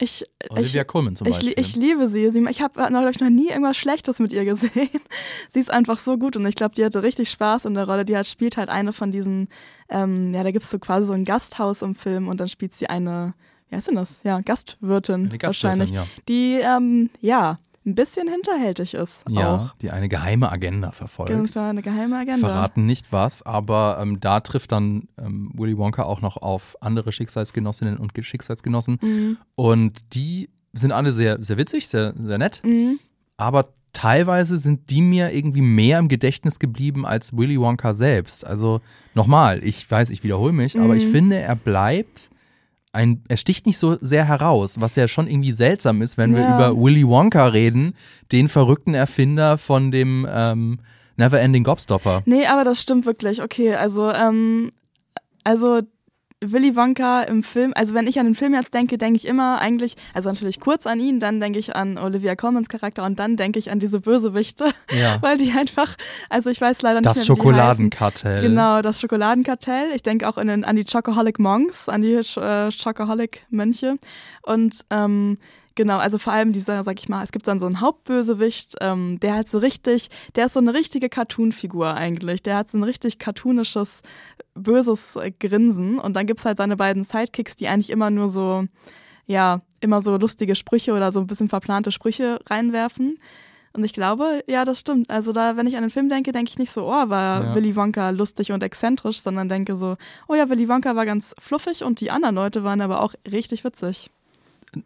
Ich, Olivia ich, Colman zum Beispiel. Ich, ich liebe sie. sie ich habe noch, noch nie irgendwas Schlechtes mit ihr gesehen. sie ist einfach so gut und ich glaube, die hatte richtig Spaß in der Rolle. Die hat, spielt halt eine von diesen, ähm, ja, da gibt es so quasi so ein Gasthaus im Film und dann spielt sie eine, wie heißt denn das? Ja, Gastwirtin, eine Gastwirtin wahrscheinlich. Ja. Die, ähm, ja, ein bisschen hinterhältig ist. Ja, auch. die eine geheime Agenda verfolgt. Ganz klar, eine geheime Agenda. Verraten nicht was, aber ähm, da trifft dann ähm, Willy Wonka auch noch auf andere Schicksalsgenossinnen und Schicksalsgenossen. Mhm. Und die sind alle sehr, sehr witzig, sehr, sehr nett. Mhm. Aber teilweise sind die mir irgendwie mehr im Gedächtnis geblieben als Willy Wonka selbst. Also nochmal, ich weiß, ich wiederhole mich, mhm. aber ich mhm. finde, er bleibt ein, er sticht nicht so sehr heraus, was ja schon irgendwie seltsam ist, wenn ja. wir über Willy Wonka reden, den verrückten Erfinder von dem ähm, Neverending Gobstopper. Nee, aber das stimmt wirklich. Okay, also, ähm, also Willy Wonka im Film, also wenn ich an den Film jetzt denke, denke ich immer eigentlich, also natürlich kurz an ihn, dann denke ich an Olivia Colmans Charakter und dann denke ich an diese Bösewichte, ja. weil die einfach, also ich weiß leider nicht das mehr, wie Schokoladenkartell. Genau, das Schokoladenkartell. Ich denke auch den, an die Chocoholic Monks, an die äh, Chocoholic Mönche und ähm, Genau, also vor allem dieser, sag ich mal, es gibt dann so einen Hauptbösewicht, ähm, der halt so richtig, der ist so eine richtige Cartoon-Figur eigentlich. Der hat so ein richtig cartoonisches, böses Grinsen. Und dann gibt es halt seine beiden Sidekicks, die eigentlich immer nur so, ja, immer so lustige Sprüche oder so ein bisschen verplante Sprüche reinwerfen. Und ich glaube, ja, das stimmt. Also da, wenn ich an den Film denke, denke ich nicht so, oh, war ja. Willy Wonka lustig und exzentrisch, sondern denke so, oh ja, Willy Wonka war ganz fluffig und die anderen Leute waren aber auch richtig witzig.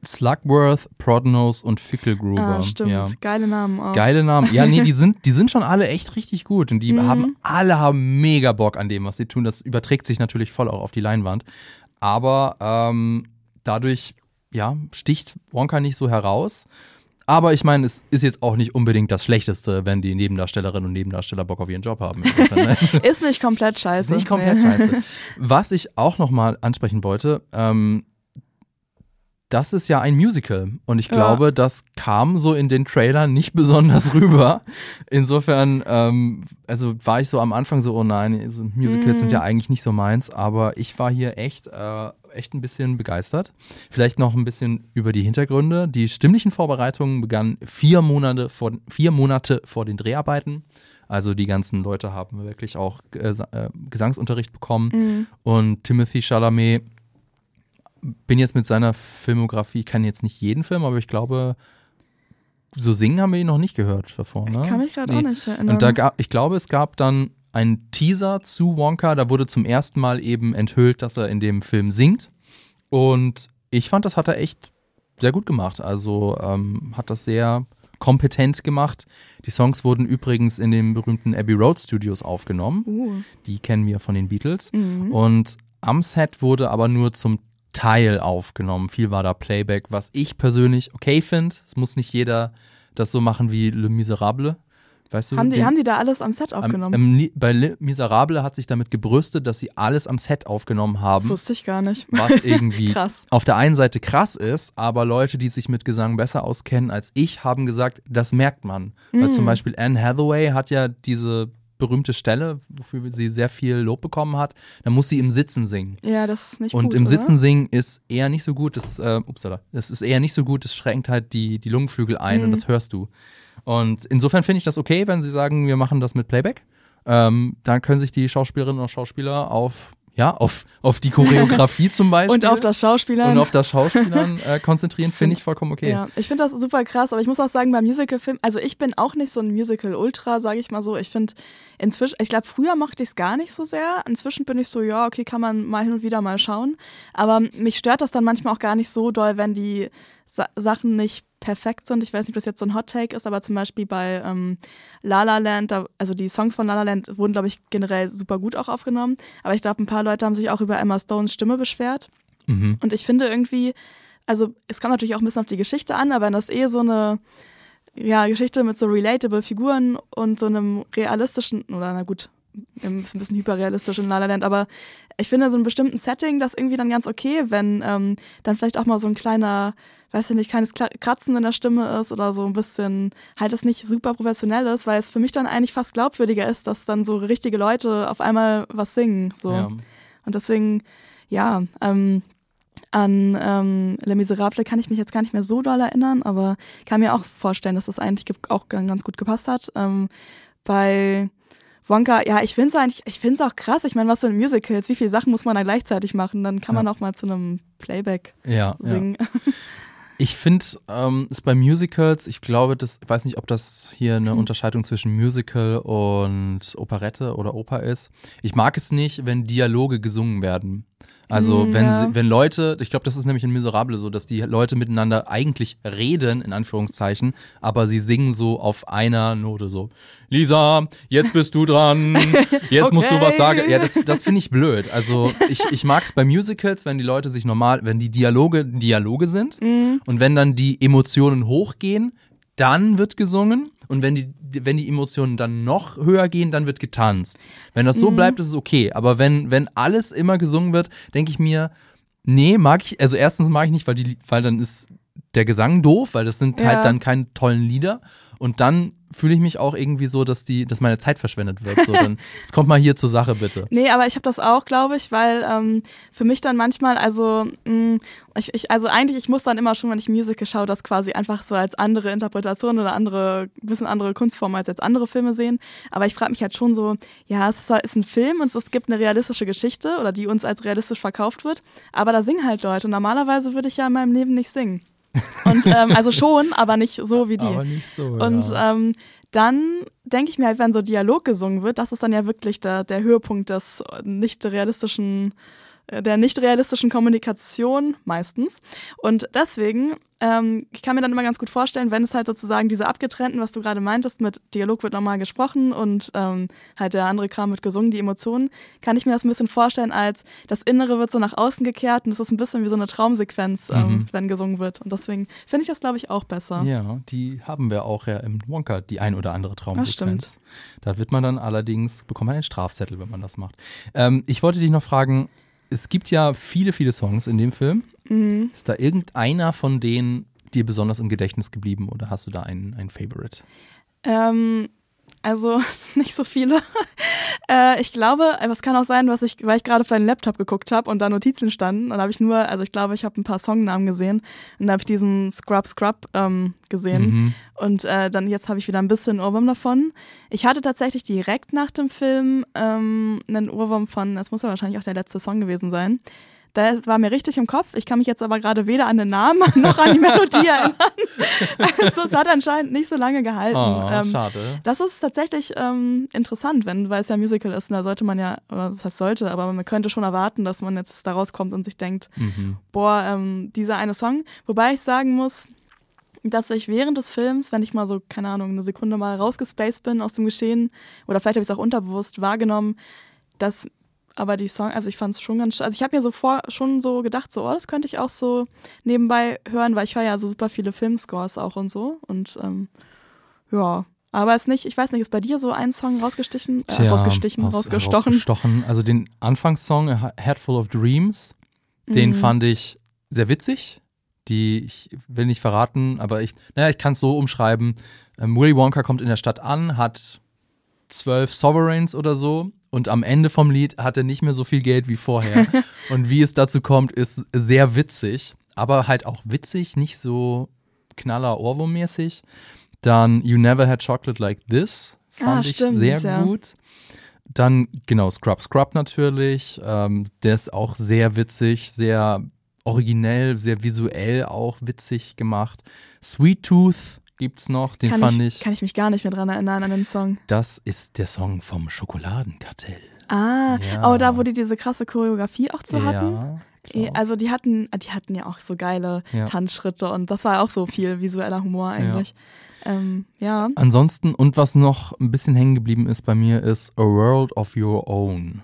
Slugworth, Prodnose und Fickelgruber. Ah, stimmt. Ja. Geile Namen auch. Geile Namen. Ja, nee, die sind, die sind schon alle echt richtig gut. Und die mhm. haben, alle haben mega Bock an dem, was sie tun. Das überträgt sich natürlich voll auch auf die Leinwand. Aber ähm, dadurch, ja, sticht Wonka nicht so heraus. Aber ich meine, es ist jetzt auch nicht unbedingt das Schlechteste, wenn die Nebendarstellerinnen und Nebendarsteller Bock auf ihren Job haben. ist nicht komplett scheiße. Ist nicht komplett nee. scheiße. Was ich auch nochmal ansprechen wollte, ähm, das ist ja ein Musical. Und ich glaube, ja. das kam so in den Trailern nicht besonders rüber. Insofern, ähm, also war ich so am Anfang so, oh nein, so Musicals mm. sind ja mhm. eigentlich nicht so meins, aber ich war hier echt, äh, echt ein bisschen begeistert. Vielleicht noch ein bisschen über die Hintergründe. Die stimmlichen Vorbereitungen begannen vier Monate vor, vier Monate vor den Dreharbeiten. Also die ganzen Leute haben wirklich auch äh, Gesangsunterricht bekommen. Mm. Und Timothy Chalamet bin jetzt mit seiner Filmografie, kann jetzt nicht jeden Film, aber ich glaube, so singen haben wir ihn noch nicht gehört davor. Ne? Ich kann mich gerade nee. auch nicht erinnern. Und da gab, ich glaube, es gab dann einen Teaser zu Wonka, da wurde zum ersten Mal eben enthüllt, dass er in dem Film singt. Und ich fand, das hat er echt sehr gut gemacht. Also ähm, hat das sehr kompetent gemacht. Die Songs wurden übrigens in den berühmten Abbey Road Studios aufgenommen. Uh. Die kennen wir von den Beatles. Mhm. Und am Set wurde aber nur zum Teil aufgenommen. Viel war da Playback, was ich persönlich okay finde. Es muss nicht jeder das so machen wie Le Miserable. Weißt du, haben, die, den, haben die da alles am Set aufgenommen? Am, am, bei Le Miserable hat sich damit gebrüstet, dass sie alles am Set aufgenommen haben. Das wusste ich gar nicht. Was irgendwie auf der einen Seite krass ist, aber Leute, die sich mit Gesang besser auskennen als ich, haben gesagt, das merkt man. Mm. Weil zum Beispiel Anne Hathaway hat ja diese berühmte Stelle, wofür sie sehr viel Lob bekommen hat. Da muss sie im Sitzen singen. Ja, das ist nicht Und gut. Und im Sitzen singen ist eher nicht so gut. Das, äh, upsala, das ist eher nicht so gut. Das schränkt halt die, die Lungenflügel ein mhm. und das hörst du. Und insofern finde ich das okay, wenn sie sagen, wir machen das mit Playback. Ähm, dann können sich die Schauspielerinnen und Schauspieler auf ja, auf, auf die Choreografie zum Beispiel. Und auf das Schauspielern. Und auf das Schauspielern äh, konzentrieren, finde ich vollkommen okay. Ja, ich finde das super krass, aber ich muss auch sagen, beim Musical-Film, also ich bin auch nicht so ein Musical-Ultra, sage ich mal so. Ich finde inzwischen, ich glaube, früher mochte ich es gar nicht so sehr. Inzwischen bin ich so, ja, okay, kann man mal hin und wieder mal schauen. Aber mich stört das dann manchmal auch gar nicht so doll, wenn die Sa Sachen nicht perfekt sind. Ich weiß nicht, ob das jetzt so ein Hot Take ist, aber zum Beispiel bei ähm, La La Land, da, also die Songs von La La Land wurden, glaube ich, generell super gut auch aufgenommen. Aber ich glaube, ein paar Leute haben sich auch über Emma Stones Stimme beschwert. Mhm. Und ich finde irgendwie, also es kommt natürlich auch ein bisschen auf die Geschichte an, aber wenn das eh so eine ja, Geschichte mit so relatable Figuren und so einem realistischen, oder na gut, ist ein bisschen hyperrealistisch in La La Land, aber ich finde so einem bestimmten Setting das irgendwie dann ganz okay, wenn ähm, dann vielleicht auch mal so ein kleiner, weiß ich nicht, kleines Kratzen in der Stimme ist oder so ein bisschen halt das nicht super professionell ist, weil es für mich dann eigentlich fast glaubwürdiger ist, dass dann so richtige Leute auf einmal was singen. So. Ja. Und deswegen, ja, ähm, an ähm, Les Miserables kann ich mich jetzt gar nicht mehr so doll erinnern, aber kann mir auch vorstellen, dass das eigentlich auch ganz gut gepasst hat. Ähm, bei Wonka, ja, ich finde es eigentlich, ich finde es auch krass. Ich meine, was sind Musicals? Wie viele Sachen muss man da gleichzeitig machen? Dann kann man auch mal zu einem Playback ja, singen. Ja. Ich finde ähm, es bei Musicals, ich glaube, das, ich weiß nicht, ob das hier eine mhm. Unterscheidung zwischen Musical und Operette oder Oper ist. Ich mag es nicht, wenn Dialoge gesungen werden. Also mm, wenn, ja. sie, wenn Leute, ich glaube, das ist nämlich in Miserable so, dass die Leute miteinander eigentlich reden, in Anführungszeichen, aber sie singen so auf einer Note so. Lisa, jetzt bist du dran, jetzt okay. musst du was sagen. Ja, das, das finde ich blöd. Also ich, ich mag es bei Musicals, wenn die Leute sich normal, wenn die Dialoge Dialoge sind mm. und wenn dann die Emotionen hochgehen, dann wird gesungen. Und wenn die, wenn die Emotionen dann noch höher gehen, dann wird getanzt. Wenn das so mhm. bleibt, ist es okay. Aber wenn, wenn alles immer gesungen wird, denke ich mir, nee, mag ich, also erstens mag ich nicht, weil die, weil dann ist der Gesang doof, weil das sind halt ja. halt dann keine tollen Lieder. Und dann fühle ich mich auch irgendwie so, dass die, dass meine Zeit verschwendet wird. So, dann, jetzt kommt mal hier zur Sache, bitte. Nee, aber ich habe das auch, glaube ich, weil ähm, für mich dann manchmal, also mh, mm, ich, ich, also eigentlich, ich muss dann immer schon, wenn ich Musical schaue, das quasi einfach so als andere Interpretation oder andere, bisschen andere Kunstform als jetzt andere Filme sehen. Aber ich frage mich halt schon so, ja, es ist, ist ein Film und es gibt eine realistische Geschichte oder die uns als realistisch verkauft wird. Aber da singen halt Leute. Und normalerweise würde ich ja in meinem Leben nicht singen. Und ähm, also schon, aber nicht so wie die. Aber nicht so. Und ja. ähm, dann denke ich mir halt, wenn so Dialog gesungen wird, das ist dann ja wirklich der, der Höhepunkt des nicht realistischen der nicht realistischen Kommunikation meistens. Und deswegen, ähm, ich kann mir dann immer ganz gut vorstellen, wenn es halt sozusagen diese abgetrennten, was du gerade meintest, mit Dialog wird nochmal gesprochen und ähm, halt der andere Kram wird gesungen, die Emotionen, kann ich mir das ein bisschen vorstellen, als das Innere wird so nach außen gekehrt und es ist ein bisschen wie so eine Traumsequenz, ähm, mhm. wenn gesungen wird. Und deswegen finde ich das, glaube ich, auch besser. Ja, die haben wir auch ja im Wonka, die ein oder andere Traumsequenz. Da wird man dann allerdings, bekommt man einen Strafzettel, wenn man das macht. Ähm, ich wollte dich noch fragen, es gibt ja viele, viele Songs in dem Film. Mhm. Ist da irgendeiner von denen dir besonders im Gedächtnis geblieben oder hast du da einen, einen Favorite? Ähm, also nicht so viele. Äh, ich glaube, es kann auch sein, was ich, weil ich gerade auf deinen Laptop geguckt habe und da Notizen standen. Und da habe ich nur, also ich glaube, ich habe ein paar Songnamen gesehen und da habe ich diesen Scrub Scrub ähm, gesehen. Mhm. Und äh, dann jetzt habe ich wieder ein bisschen Ohrwurm davon. Ich hatte tatsächlich direkt nach dem Film ähm, einen Ohrwurm von, das muss ja wahrscheinlich auch der letzte Song gewesen sein. Das war mir richtig im Kopf. Ich kann mich jetzt aber gerade weder an den Namen noch an die Melodie erinnern. Also es hat anscheinend nicht so lange gehalten. Oh, ähm, schade. Das ist tatsächlich ähm, interessant, wenn, weil es ja Musical ist. Und da sollte man ja, oder was heißt sollte, aber man könnte schon erwarten, dass man jetzt da rauskommt und sich denkt, mhm. boah, ähm, dieser eine Song. Wobei ich sagen muss, dass ich während des Films, wenn ich mal so, keine Ahnung, eine Sekunde mal rausgespaced bin aus dem Geschehen, oder vielleicht habe ich es auch unterbewusst wahrgenommen, dass aber die Song, also ich fand es schon ganz, also ich habe mir so vor, schon so gedacht, so, oh, das könnte ich auch so nebenbei hören, weil ich höre ja so super viele Filmscores auch und so und ähm, ja, aber es nicht, ich weiß nicht, ist bei dir so ein Song rausgestichen, äh, Tja, rausgestichen, aus, rausgestochen? rausgestochen? Also den Anfangssong A Head Full of Dreams, den mhm. fand ich sehr witzig. Die, ich will nicht verraten, aber ich, naja, ich kann es so umschreiben. Ähm, Willy Wonka kommt in der Stadt an, hat zwölf Sovereigns oder so und am Ende vom Lied hat er nicht mehr so viel Geld wie vorher. und wie es dazu kommt, ist sehr witzig, aber halt auch witzig, nicht so knaller Ohrwurm-mäßig. Dann You Never Had Chocolate Like This fand ah, ich stimmt, sehr ja. gut. Dann, genau, Scrub Scrub natürlich. Ähm, der ist auch sehr witzig, sehr originell, sehr visuell auch witzig gemacht. Sweet Tooth gibt's noch, den kann fand ich, ich, Kann ich mich gar nicht mehr dran erinnern an den Song. Das ist der Song vom Schokoladenkartell. Ah, ja. oh, da wo die diese krasse Choreografie auch zu hatten. Ja. Klar. Also die hatten, die hatten ja auch so geile ja. Tanzschritte und das war auch so viel visueller Humor eigentlich. Ja. Ähm, ja. Ansonsten, und was noch ein bisschen hängen geblieben ist bei mir, ist A World of Your Own.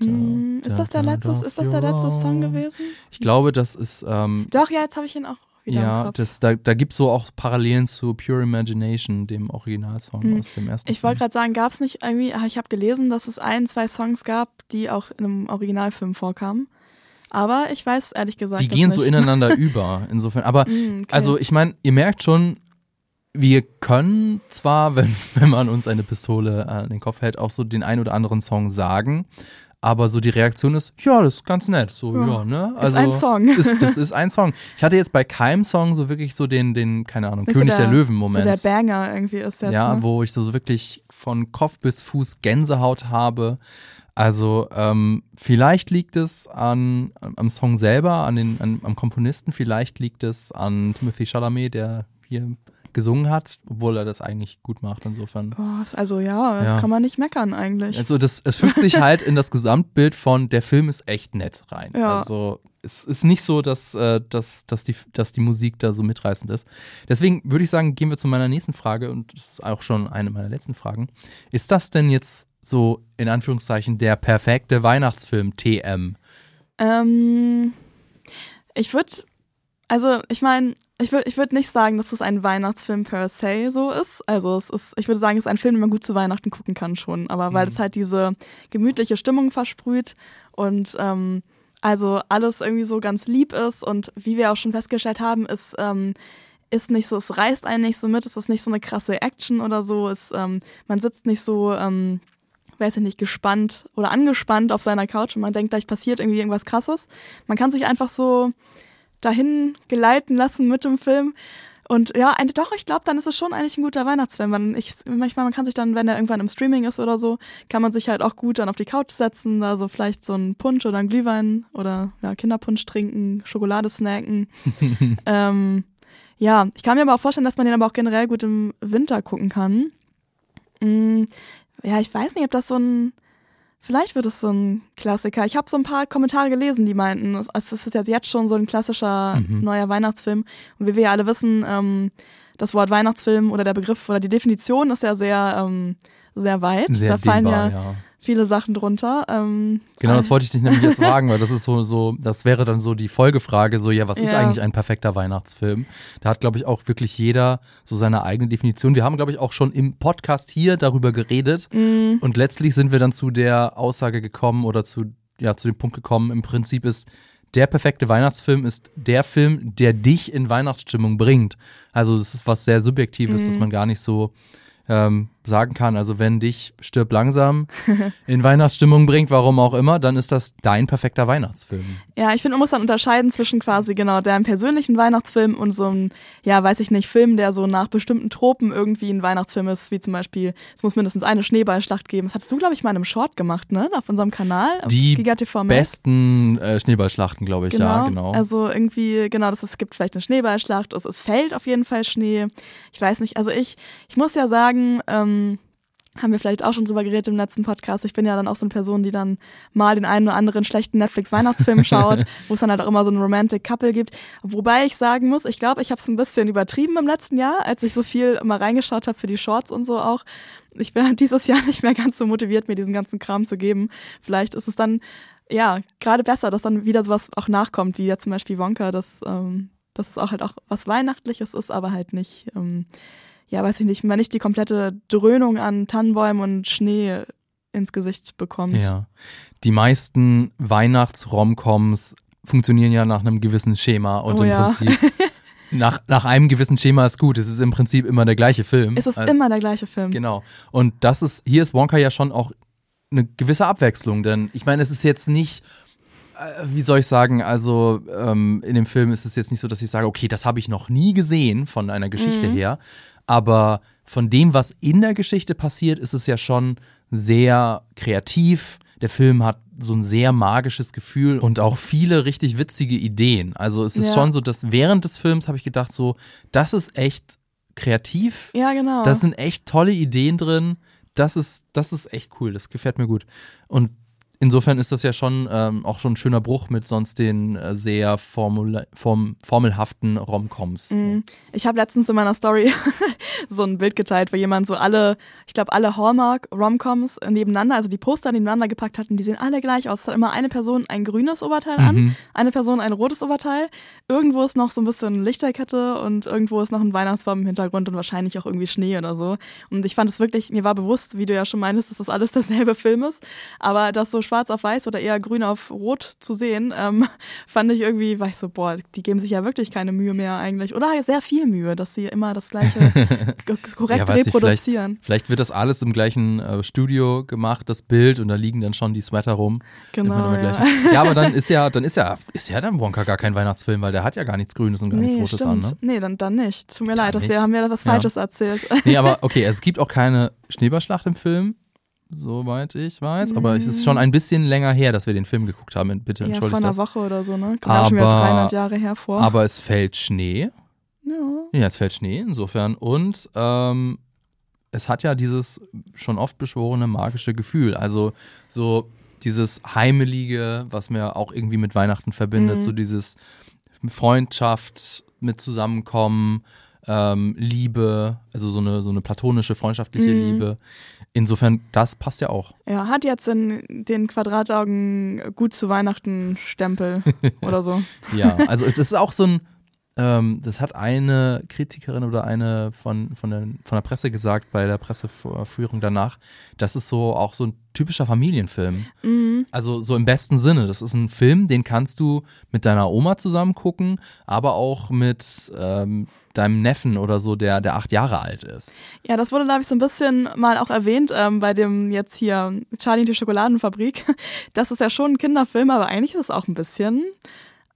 Mm, ist das der letzte, ist das der letzte Song gewesen? Ich glaube, das ist. Ähm, Doch, ja, jetzt habe ich ihn auch wieder Ja, das, da, da gibt es so auch Parallelen zu Pure Imagination, dem Originalsong hm. aus dem ersten Ich wollte gerade sagen, gab es nicht irgendwie, ich habe gelesen, dass es ein, zwei Songs gab, die auch in einem Originalfilm vorkamen. Aber ich weiß ehrlich gesagt. Die gehen nicht. so ineinander über, insofern. Aber mm, okay. also ich meine, ihr merkt schon, wir können zwar, wenn, wenn man uns eine Pistole an den Kopf hält, auch so den ein oder anderen Song sagen. Aber so die Reaktion ist, ja, das ist ganz nett. So, ja, ja ne? Also, ist ein Song. Ist, das ist ein Song. Ich hatte jetzt bei keinem Song so wirklich so den, den keine Ahnung, König so der, der Löwen-Moment. So der Banger irgendwie ist jetzt. Ja, ne? wo ich so wirklich von Kopf bis Fuß Gänsehaut habe. Also ähm, vielleicht liegt es an, am Song selber, an den, an, am Komponisten, vielleicht liegt es an Timothy Chalamet, der hier gesungen hat, obwohl er das eigentlich gut macht insofern. Oh, also ja, das ja. kann man nicht meckern eigentlich. Also das, es fügt sich halt in das Gesamtbild von der Film ist echt nett rein. Ja. Also es ist nicht so, dass, äh, dass, dass, die, dass die Musik da so mitreißend ist. Deswegen würde ich sagen, gehen wir zu meiner nächsten Frage und das ist auch schon eine meiner letzten Fragen. Ist das denn jetzt so in Anführungszeichen der perfekte Weihnachtsfilm TM? Ähm, ich würde also, ich meine, ich würde ich würd nicht sagen, dass es ein Weihnachtsfilm per se so ist. Also, es ist, ich würde sagen, es ist ein Film, den man gut zu Weihnachten gucken kann schon. Aber weil mhm. es halt diese gemütliche Stimmung versprüht und ähm, also alles irgendwie so ganz lieb ist und wie wir auch schon festgestellt haben, ist, ähm, ist nicht so, es reißt einen nicht so mit, es ist nicht so eine krasse Action oder so. Es, ähm, man sitzt nicht so, ähm, weiß ich nicht, gespannt oder angespannt auf seiner Couch und man denkt, gleich passiert irgendwie irgendwas krasses. Man kann sich einfach so dahin geleiten lassen mit dem Film. Und ja, ein, doch, ich glaube, dann ist es schon eigentlich ein guter Weihnachtsfilm. Man, ich, manchmal, man kann sich dann, wenn er irgendwann im Streaming ist oder so, kann man sich halt auch gut dann auf die Couch setzen, da so vielleicht so einen Punsch oder einen Glühwein oder ja, Kinderpunsch trinken, Schokolade snacken. ähm, ja, ich kann mir aber auch vorstellen, dass man den aber auch generell gut im Winter gucken kann. Mm, ja, ich weiß nicht, ob das so ein Vielleicht wird es so ein Klassiker. Ich habe so ein paar Kommentare gelesen, die meinten, es, ist jetzt schon so ein klassischer mhm. neuer Weihnachtsfilm. Und wie wir ja alle wissen, ähm, das Wort Weihnachtsfilm oder der Begriff oder die Definition ist ja sehr, ähm, sehr weit. Sehr da fallen dehnbar, ja, ja, viele Sachen drunter. Ähm, genau, das wollte ich dich nämlich jetzt fragen, weil das ist so, so, das wäre dann so die Folgefrage, so, ja, was ja. ist eigentlich ein perfekter Weihnachtsfilm? Da hat, glaube ich, auch wirklich jeder so seine eigene Definition. Wir haben, glaube ich, auch schon im Podcast hier darüber geredet mhm. und letztlich sind wir dann zu der Aussage gekommen oder zu, ja, zu dem Punkt gekommen, im Prinzip ist, der perfekte Weihnachtsfilm ist der Film, der dich in Weihnachtsstimmung bringt. Also das ist was sehr Subjektives, mhm. dass man gar nicht so ähm, sagen kann. Also wenn dich Stirb langsam in Weihnachtsstimmung bringt, warum auch immer, dann ist das dein perfekter Weihnachtsfilm. Ja, ich finde, man muss dann unterscheiden zwischen quasi genau deinem persönlichen Weihnachtsfilm und so einem, ja, weiß ich nicht, Film, der so nach bestimmten Tropen irgendwie ein Weihnachtsfilm ist, wie zum Beispiel, es muss mindestens eine Schneeballschlacht geben. Das hattest du, glaube ich, mal in einem Short gemacht, ne? Auf unserem Kanal. Die besten äh, Schneeballschlachten, glaube ich, genau, ja, genau. Also irgendwie, genau, das, es gibt vielleicht eine Schneeballschlacht, es, es fällt auf jeden Fall Schnee. Ich weiß nicht, also ich, ich muss ja sagen, ähm, ähm, haben wir vielleicht auch schon drüber geredet im letzten Podcast. Ich bin ja dann auch so eine Person, die dann mal den einen oder anderen schlechten Netflix-Weihnachtsfilm schaut, wo es dann halt auch immer so ein Romantic Couple gibt. Wobei ich sagen muss, ich glaube, ich habe es ein bisschen übertrieben im letzten Jahr, als ich so viel mal reingeschaut habe für die Shorts und so auch. Ich bin dieses Jahr nicht mehr ganz so motiviert, mir diesen ganzen Kram zu geben. Vielleicht ist es dann, ja, gerade besser, dass dann wieder sowas auch nachkommt, wie ja zum Beispiel Wonka, dass, ähm, dass es auch halt auch was Weihnachtliches ist, aber halt nicht. Ähm, ja, weiß ich nicht, man nicht die komplette Dröhnung an Tannenbäumen und Schnee ins Gesicht bekommt. Ja. Die meisten Weihnachts-Romcoms funktionieren ja nach einem gewissen Schema und oh, im ja. Prinzip nach, nach einem gewissen Schema ist gut. Es ist im Prinzip immer der gleiche Film. Es ist also, immer der gleiche Film. Genau. Und das ist, hier ist Wonka ja schon auch eine gewisse Abwechslung, denn ich meine, es ist jetzt nicht äh, wie soll ich sagen, also ähm, in dem Film ist es jetzt nicht so, dass ich sage, okay, das habe ich noch nie gesehen von einer Geschichte mhm. her, aber von dem, was in der Geschichte passiert, ist es ja schon sehr kreativ. Der Film hat so ein sehr magisches Gefühl und auch viele richtig witzige Ideen. Also es ist ja. schon so, dass während des Films habe ich gedacht, so, das ist echt kreativ. Ja, genau. Da sind echt tolle Ideen drin. Das ist, das ist echt cool. Das gefällt mir gut. Und Insofern ist das ja schon ähm, auch schon ein schöner Bruch mit sonst den äh, sehr formula form formelhaften Romcoms. Mm. Ich habe letztens in meiner Story so ein Bild geteilt, wo jemand so alle, ich glaube alle Hallmark Romcoms nebeneinander, also die Poster nebeneinander gepackt hat und die sehen alle gleich aus. Es hat immer eine Person ein grünes Oberteil mhm. an, eine Person ein rotes Oberteil. Irgendwo ist noch so ein bisschen Lichterkette und irgendwo ist noch ein Weihnachtsbaum im Hintergrund und wahrscheinlich auch irgendwie Schnee oder so. Und ich fand es wirklich, mir war bewusst, wie du ja schon meintest, dass das alles derselbe Film ist, aber das so schwarz auf weiß oder eher grün auf rot zu sehen, ähm, fand ich irgendwie, war ich so, boah, die geben sich ja wirklich keine Mühe mehr eigentlich. Oder sehr viel Mühe, dass sie immer das gleiche korrekt ja, reproduzieren. Nicht, vielleicht, vielleicht, wird das alles im gleichen äh, Studio gemacht, das Bild, und da liegen dann schon die Sweater rum. Genau. Ja. ja. aber dann ist ja, dann ist ja, ist ja dann Wonka gar kein Weihnachtsfilm, weil der hat ja gar nichts Grünes und gar nee, nichts Rotes stimmt. an. Ne? Nee, dann, dann nicht. Tut mir dann leid, dass wir haben ja was Falsches erzählt. Nee, aber okay, es gibt auch keine Schneeballschlacht im Film soweit ich weiß. Aber es ist schon ein bisschen länger her, dass wir den Film geguckt haben. Bitte entschuldigt ja, vor einer das. Woche oder so, ne? Kommt aber, schon wieder 300 Jahre hervor. Aber es fällt Schnee. Ja. Ja, es fällt Schnee insofern. Und ähm, es hat ja dieses schon oft beschworene magische Gefühl. Also so dieses Heimelige, was mir auch irgendwie mit Weihnachten verbindet. Mhm. So dieses Freundschaft mit Zusammenkommen. Ähm, Liebe, also so eine, so eine platonische, freundschaftliche mhm. Liebe. Insofern, das passt ja auch. Ja, hat jetzt in den Quadrataugen gut zu Weihnachten Stempel oder so. ja, also es ist auch so ein, ähm, das hat eine Kritikerin oder eine von, von, der, von der Presse gesagt bei der Presseführung danach, das ist so auch so ein typischer Familienfilm. Mhm. Also so im besten Sinne. Das ist ein Film, den kannst du mit deiner Oma zusammen gucken, aber auch mit ähm, deinem Neffen oder so, der, der acht Jahre alt ist. Ja, das wurde, glaube ich, so ein bisschen mal auch erwähnt ähm, bei dem jetzt hier Charlie und die Schokoladenfabrik. Das ist ja schon ein Kinderfilm, aber eigentlich ist es auch ein bisschen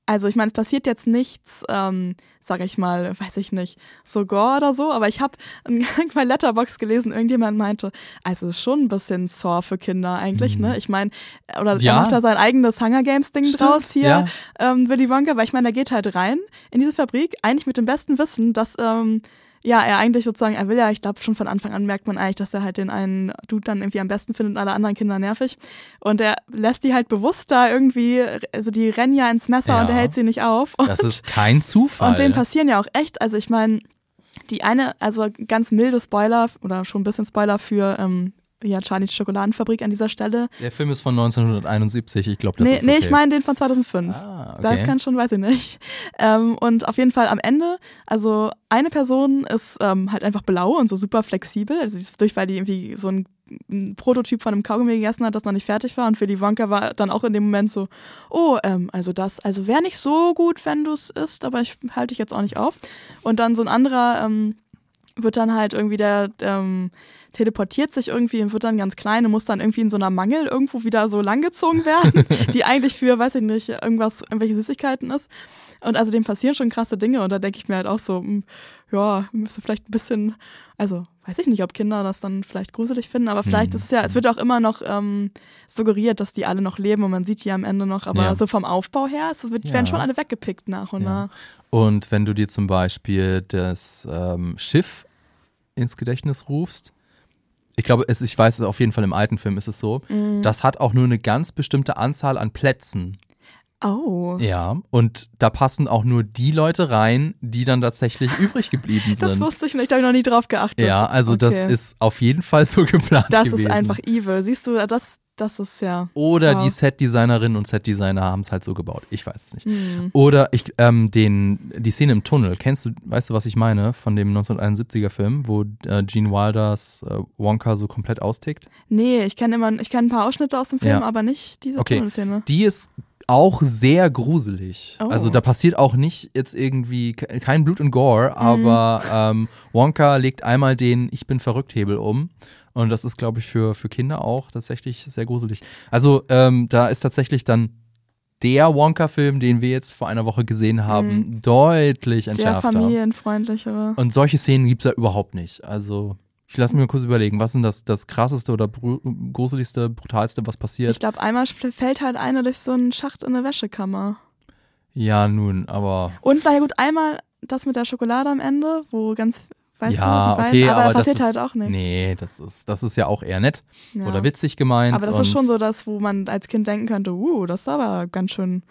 also ich meine, es passiert jetzt nichts, ähm, sage ich mal, weiß ich nicht, so Gore oder so, aber ich habe bei Letterbox gelesen, irgendjemand meinte, also es ist schon ein bisschen Saw für Kinder eigentlich, ne? mhm. ne? Ich meine, oder ja. er macht da sein eigenes Hunger Games Ding Stimmt, draus hier, ja. ähm, Willy Wonka, weil ich meine, er geht halt rein in diese Fabrik, eigentlich mit dem besten Wissen, dass ähm, ja, er eigentlich sozusagen, er will ja, ich glaube schon von Anfang an merkt man eigentlich, dass er halt den einen Dude dann irgendwie am besten findet und alle anderen Kinder nervig. Und er lässt die halt bewusst da irgendwie, also die rennen ja ins Messer ja, und er hält sie nicht auf. Und, das ist kein Zufall. Und denen passieren ja auch echt, also ich meine, die eine, also ganz milde Spoiler oder schon ein bisschen Spoiler für ähm, ja, Charlie Schokoladenfabrik an dieser Stelle. Der Film ist von 1971, ich glaube, das nee, ist okay. Nee, ich meine den von 2005. Ah, okay. Das kann schon, weiß ich nicht. Ähm, und auf jeden Fall am Ende, also eine Person ist ähm, halt einfach blau und so super flexibel, also durch, weil die irgendwie so ein ein Prototyp von einem Kaugummi gegessen hat, das noch nicht fertig war. Und für die Wonka war dann auch in dem Moment so, oh, ähm, also das, also wäre nicht so gut, wenn du es isst, aber ich halte dich jetzt auch nicht auf. Und dann so ein anderer ähm, wird dann halt irgendwie der, ähm, teleportiert sich irgendwie und wird dann ganz klein und muss dann irgendwie in so einer Mangel irgendwo wieder so langgezogen werden, die eigentlich für, weiß ich nicht, irgendwas, irgendwelche Süßigkeiten ist. Und also dem passieren schon krasse Dinge und da denke ich mir halt auch so, hm, ja, müsste vielleicht ein bisschen, also weiß ich nicht, ob Kinder das dann vielleicht gruselig finden, aber vielleicht mhm. ist es ja, es wird auch immer noch ähm, suggeriert, dass die alle noch leben und man sieht die am Ende noch, aber ja. so vom Aufbau her, es wird, ja. werden schon alle weggepickt nach und ja. nach. Und wenn du dir zum Beispiel das ähm, Schiff ins Gedächtnis rufst, ich glaube, es, ich weiß, auf jeden Fall im alten Film ist es so, mhm. das hat auch nur eine ganz bestimmte Anzahl an Plätzen. Oh. Ja, und da passen auch nur die Leute rein, die dann tatsächlich übrig geblieben sind. Das wusste ich nicht, da habe ich noch nie drauf geachtet. Ja, also okay. das ist auf jeden Fall so geplant das gewesen. Das ist einfach evil. Siehst du, das, das ist ja. Oder wow. die Setdesignerinnen und Setdesigner haben es halt so gebaut. Ich weiß es nicht. Mhm. Oder ich, ähm, den, die Szene im Tunnel. Kennst du, weißt du, was ich meine? Von dem 1971er Film, wo äh, Gene Wilders äh, Wonka so komplett austickt? Nee, ich kenne immer, ich kenne ein paar Ausschnitte aus dem Film, ja. aber nicht diese okay. Tunnelszene. Die ist auch sehr gruselig. Oh. Also da passiert auch nicht jetzt irgendwie kein Blut und Gore, mhm. aber ähm, Wonka legt einmal den Ich bin verrückt Hebel um und das ist, glaube ich, für, für Kinder auch tatsächlich sehr gruselig. Also ähm, da ist tatsächlich dann der Wonka-Film, den wir jetzt vor einer Woche gesehen haben, mhm. deutlich entschärfter. Der familienfreundlichere. Und solche Szenen gibt es ja überhaupt nicht. Also Ich lasse mir mal kurz überlegen, was ist denn das, das krasseste oder gruseligste, brutalste, was passiert? Ich glaube, einmal fällt halt einer durch so einen Schacht in eine Wäschekammer. Ja, nun, aber. Und na ja gut, einmal das mit der Schokolade am Ende, wo ganz Weißt ja, du, okay, aber, aber das passiert ist, halt auch nicht. Nee, das ist, das ist ja auch eher nett Ja. oder witzig gemeint. Aber das ist schon so das, wo man als Kind denken könnte, uh, das ist aber ganz schön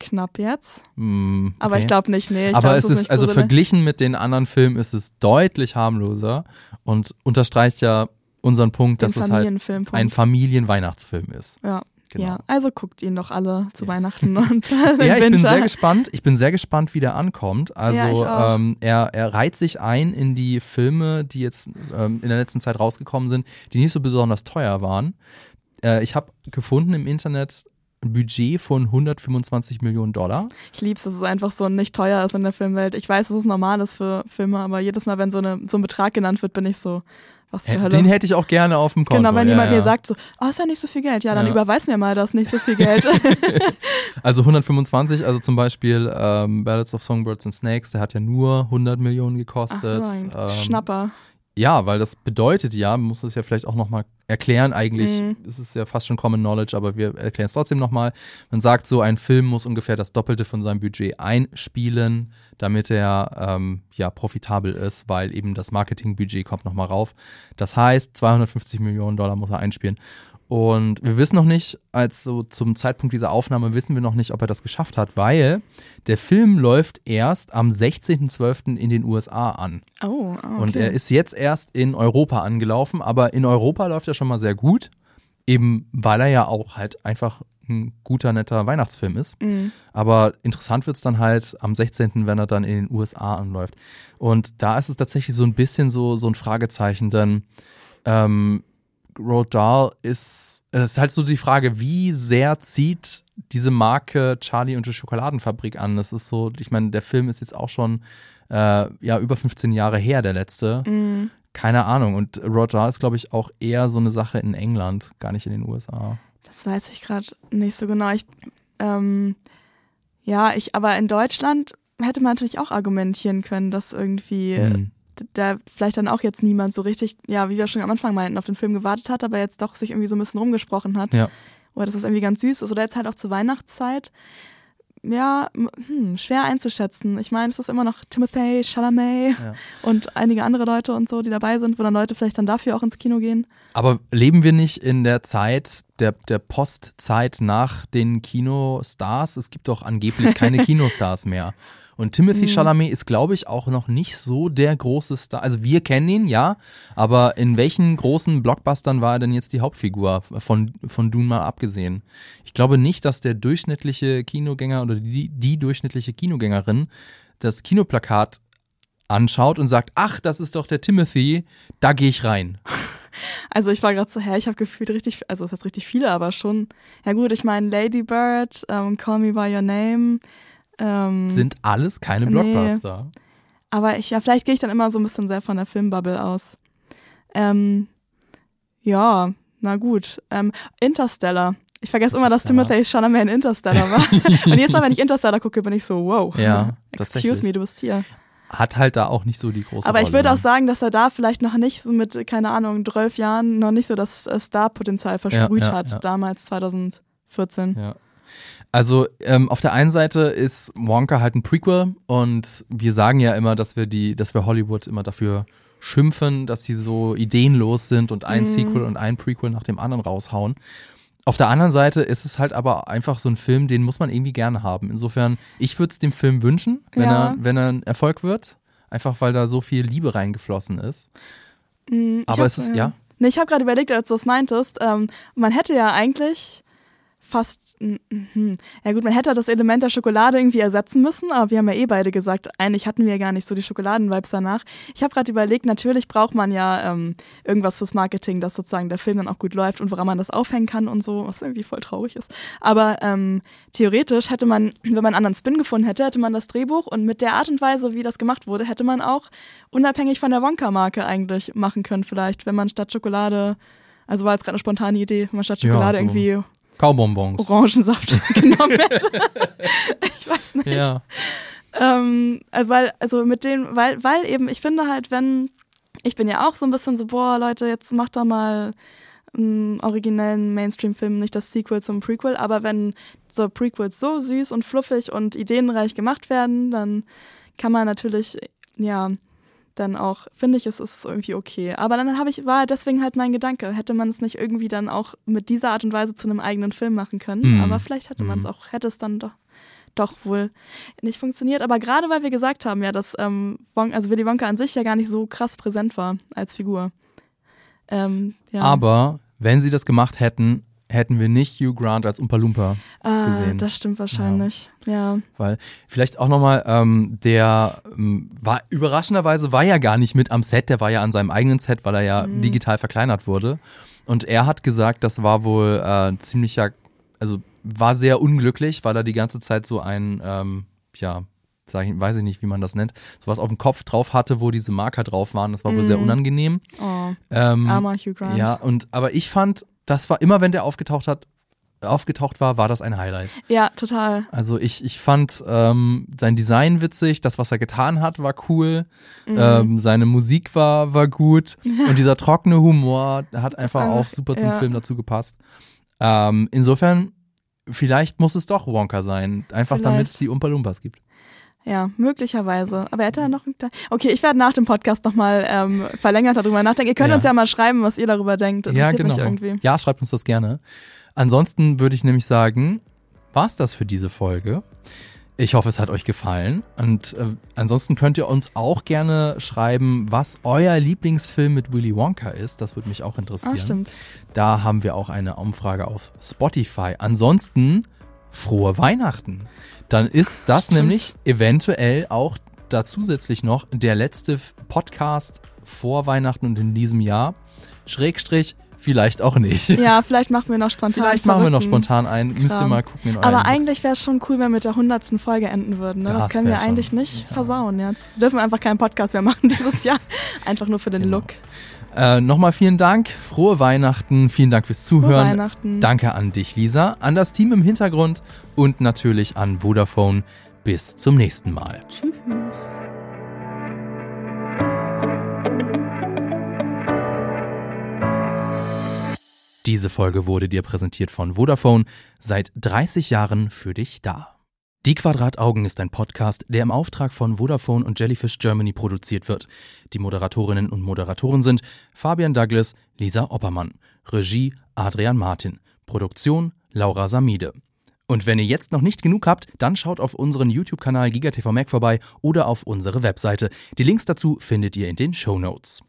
knapp jetzt. mm, Aber ich okay. glaube nicht, nee. Aber es ist, also gruselig. verglichen mit den anderen Filmen ist es deutlich harmloser und unterstreicht ja unseren Punkt, Den dass es halt ein Familienweihnachtsfilm ist. ja. Genau. ja, also guckt ihn doch alle zu Weihnachten und Ja, im ich bin Winter. sehr gespannt. Ich bin sehr gespannt, wie der ankommt. Also Ja, ähm, er, er reiht sich ein in die Filme, die jetzt ähm, in der letzten Zeit rausgekommen sind, die nicht so besonders teuer waren. Äh, ich habe gefunden im Internet ein Budget von 125 Millionen Dollar. Ich lieb's, dass es einfach so nicht teuer ist in der Filmwelt. Ich weiß, dass es normal ist für Filme, aber jedes Mal, wenn so, eine, so ein Betrag genannt wird, bin ich so, was zur Hölle. Den hätte ich auch gerne auf dem Konto. genau, wenn ja, jemand ja. mir sagt so, oh, ist ja nicht so viel Geld, ja, dann Ja. überweis mir mal das nicht so viel Geld. Also 125, also zum Beispiel ähm, Ballads of Songbirds and Snakes, der hat ja nur 100 Millionen Ach gekostet. so, ein Ähm, Schnapper. Ja, weil das bedeutet ja, man muss das ja vielleicht auch nochmal erklären. Eigentlich Mhm. ist es ja fast schon Common Knowledge, aber wir erklären es trotzdem nochmal. Man sagt so, ein Film muss ungefähr das Doppelte von seinem Budget einspielen, damit er ähm, ja profitabel ist, weil eben das Marketingbudget kommt nochmal rauf. Das heißt, 250 Millionen Dollar muss er einspielen. Und wir wissen noch nicht, also zum Zeitpunkt dieser Aufnahme wissen wir noch nicht, ob er das geschafft hat, weil der Film läuft erst am 16.12. in den USA an. Oh, ah, okay. Und er ist jetzt erst in Europa angelaufen, aber in Europa läuft er schon mal sehr gut, eben weil er ja auch halt einfach ein guter, netter Weihnachtsfilm ist. Mhm. Aber interessant wird es dann halt am 16., wenn er dann in den USA anläuft. Und da ist es tatsächlich so ein bisschen so, so ein Fragezeichen, denn ähm, Roald Dahl ist, es ist halt so die Frage, wie sehr zieht diese Marke Charlie und die Schokoladenfabrik an? Das ist so, ich meine, der Film ist jetzt auch schon äh, ja über 15 Jahre her, der letzte. Mhm. Keine Ahnung. Und Roald Dahl ist, glaube ich, auch eher so eine Sache in England, gar nicht in den USA. Das weiß ich gerade nicht so genau. Ich, ähm, ja, ich, aber in Deutschland hätte man natürlich auch argumentieren können, dass irgendwie Hm. Da vielleicht dann auch jetzt niemand so richtig, ja, wie wir schon am Anfang meinten, auf den Film gewartet hat, aber jetzt doch sich irgendwie so ein bisschen rumgesprochen hat. Ja. Oder dass das irgendwie ganz süß ist. Oder jetzt halt auch zur Weihnachtszeit. Ja, hm, schwer einzuschätzen. Ich meine, es ist immer noch Timothy Chalamet Ja. und einige andere Leute und so, die dabei sind, wo dann Leute vielleicht dann dafür auch ins Kino gehen. Aber leben wir nicht in der Zeit, der, der Postzeit nach den Kinostars? Es gibt doch angeblich keine Kinostars mehr. Und Timothy Chalamet ist, glaube ich, auch noch nicht so der große Star. Also wir kennen ihn, ja, aber in welchen großen Blockbustern war er denn jetzt die Hauptfigur, von, von Dune mal abgesehen? Ich glaube nicht, dass der durchschnittliche Kinogänger oder die, die durchschnittliche Kinogängerin das Kinoplakat anschaut und sagt, ach, das ist doch der Timothy, da gehe ich rein. Also ich war gerade so, hä, ich habe gefühlt richtig, also es heißt richtig viele, aber schon. Ja gut, ich meine Lady Bird, ähm, Call Me By Your Name. Ähm, sind alles keine Nee. Blockbuster. aber ich, ja, vielleicht gehe ich dann immer so ein bisschen sehr von der Filmbubble aus. Ähm, ja, na gut. Ähm, Interstellar. Ich vergesse immer, dass Interstellar. Timothy Chalamet in Interstellar war. Und jedes Mal, wenn ich Interstellar gucke, bin ich so, wow. Ja, Excuse me, du bist hier. Hat halt da auch nicht so die große Aber Rolle. ich würde ne? auch sagen, dass er da vielleicht noch nicht so mit, keine Ahnung, 12 Jahren noch nicht so das äh, Star-Potenzial versprüht ja, hat, ja. damals 2014. Ja. Also ähm, auf der einen Seite ist Wonka halt ein Prequel und wir sagen ja immer, dass wir die, dass wir Hollywood immer dafür schimpfen, dass sie so ideenlos sind und ein Mhm. Sequel und ein Prequel nach dem anderen raushauen. Auf der anderen Seite ist es halt aber einfach so ein Film, den muss man irgendwie gerne haben. Insofern, ich würde es dem Film wünschen, wenn, Ja. er, wenn er ein Erfolg wird. Einfach weil da so viel Liebe reingeflossen ist. Ich Aber es ist, ja. Nee, ich habe gerade überlegt, als du das meintest, ähm, man hätte ja eigentlich fast, mhm. ja gut, man hätte das Element der Schokolade irgendwie ersetzen müssen, aber wir haben ja eh beide gesagt, eigentlich hatten wir gar nicht so die Schokoladenvibes danach. Ich habe gerade überlegt, natürlich braucht man ja ähm, irgendwas fürs Marketing, dass sozusagen der Film dann auch gut läuft und woran man das aufhängen kann und so, was irgendwie voll traurig ist. Aber ähm, theoretisch hätte man, wenn man einen anderen Spin gefunden hätte, hätte man das Drehbuch und mit der Art und Weise, wie das gemacht wurde, hätte man auch unabhängig von der Wonka-Marke eigentlich machen können vielleicht, wenn man statt Schokolade, also war jetzt gerade eine spontane Idee, wenn man statt Ja, Schokolade so. irgendwie Kaubonbons. Orangensaft genommen hätte. ich weiß nicht. Ja. Ähm, also weil, also mit den, weil, weil eben, ich finde halt, wenn ich bin ja auch so ein bisschen so, boah, Leute, jetzt macht da mal einen originellen Mainstream-Film, nicht das Sequel zum Prequel, aber wenn so Prequels so süß und fluffig und ideenreich gemacht werden, dann kann man natürlich, ja, dann auch, finde ich, es ist irgendwie okay. Aber dann habe ich, war deswegen halt mein Gedanke, hätte man es nicht irgendwie dann auch mit dieser Art und Weise zu einem eigenen Film machen können. Mhm. Aber vielleicht hätte man es mhm. auch, hätte es dann doch doch wohl nicht funktioniert. Aber gerade weil wir gesagt haben, ja, dass ähm, Wonka, also Willy Wonka an sich ja gar nicht so krass präsent war als Figur. Ähm, ja. Aber wenn sie das gemacht hätten, hätten wir nicht Hugh Grant als Umpa Lumpa ah, gesehen. Das stimmt wahrscheinlich, ja. ja. Weil vielleicht auch nochmal, ähm, der ähm, war überraschenderweise war ja gar nicht mit am Set, der war ja an seinem eigenen Set, weil er ja mhm. digital verkleinert wurde. Und er hat gesagt, das war wohl äh, ziemlicher, also war sehr unglücklich, weil er die ganze Zeit so ein, ähm, ja, sag ich, weiß ich nicht, wie man das nennt, sowas auf dem Kopf drauf hatte, wo diese Marker drauf waren. Das war wohl sehr mhm. unangenehm. Oh, ähm, armer Hugh Grant. Ja, und aber ich fand, das war immer, wenn der aufgetaucht hat, aufgetaucht war, war das ein Highlight. Ja, total. Also ich, ich fand ähm, sein Design witzig, das, was er getan hat, war cool. Mhm. Ähm, seine Musik war, war gut. Und dieser trockene Humor hat einfach auch super zum ja. Film dazu gepasst. Ähm, insofern, vielleicht muss es doch Wonka sein. Einfach damit es die Umpa Lumpas gibt. Ja, möglicherweise. Aber hätte er noch. Okay, ich werde nach dem Podcast nochmal ähm, verlängert darüber nachdenken. Ihr könnt ja. uns ja mal schreiben, was ihr darüber denkt. Das ja, genau. Ja, schreibt uns das gerne. Ansonsten würde ich nämlich sagen, war es das für diese Folge. Ich hoffe, es hat euch gefallen. Und äh, ansonsten könnt ihr uns auch gerne schreiben, was euer Lieblingsfilm mit Willy Wonka ist. Das würde mich auch interessieren. Ah, stimmt. Da haben wir auch eine Umfrage auf Spotify. Ansonsten frohe Weihnachten. Dann ist das Stimmt. nämlich eventuell auch da zusätzlich noch der letzte Podcast vor Weihnachten und in diesem Jahr. Schrägstrich, vielleicht auch nicht. Ja, vielleicht machen wir noch spontan. Vielleicht machen wir noch spontan ein. Müsst ihr mal gucken in Aber eigentlich wäre es schon cool, wenn wir mit der hundertsten Folge enden würden. Ne? Das, das können wir eigentlich schon. nicht ja. versauen. Jetzt dürfen wir einfach keinen Podcast mehr machen dieses Jahr. Einfach nur für den genau. Look. Äh, Nochmal vielen Dank, frohe Weihnachten, vielen Dank fürs Zuhören. Frohe Weihnachten. Danke an dich, Lisa, an das Team im Hintergrund und natürlich an Vodafone. Bis zum nächsten Mal. Tschüss. Diese Folge wurde dir präsentiert von Vodafone, seit 30 Jahren für dich da. Die Quadrataugen ist ein Podcast, der im Auftrag von Vodafone und Jellyfish Germany produziert wird. Die Moderatorinnen und Moderatoren sind Fabian Douglas, Lisa Oppermann, Regie Adrian Martin, Produktion Laura Samide. Und wenn ihr jetzt noch nicht genug habt, dann schaut auf unseren YouTube-Kanal GigaTV Mac vorbei oder auf unsere Webseite. Die Links dazu findet ihr in den Show Notes.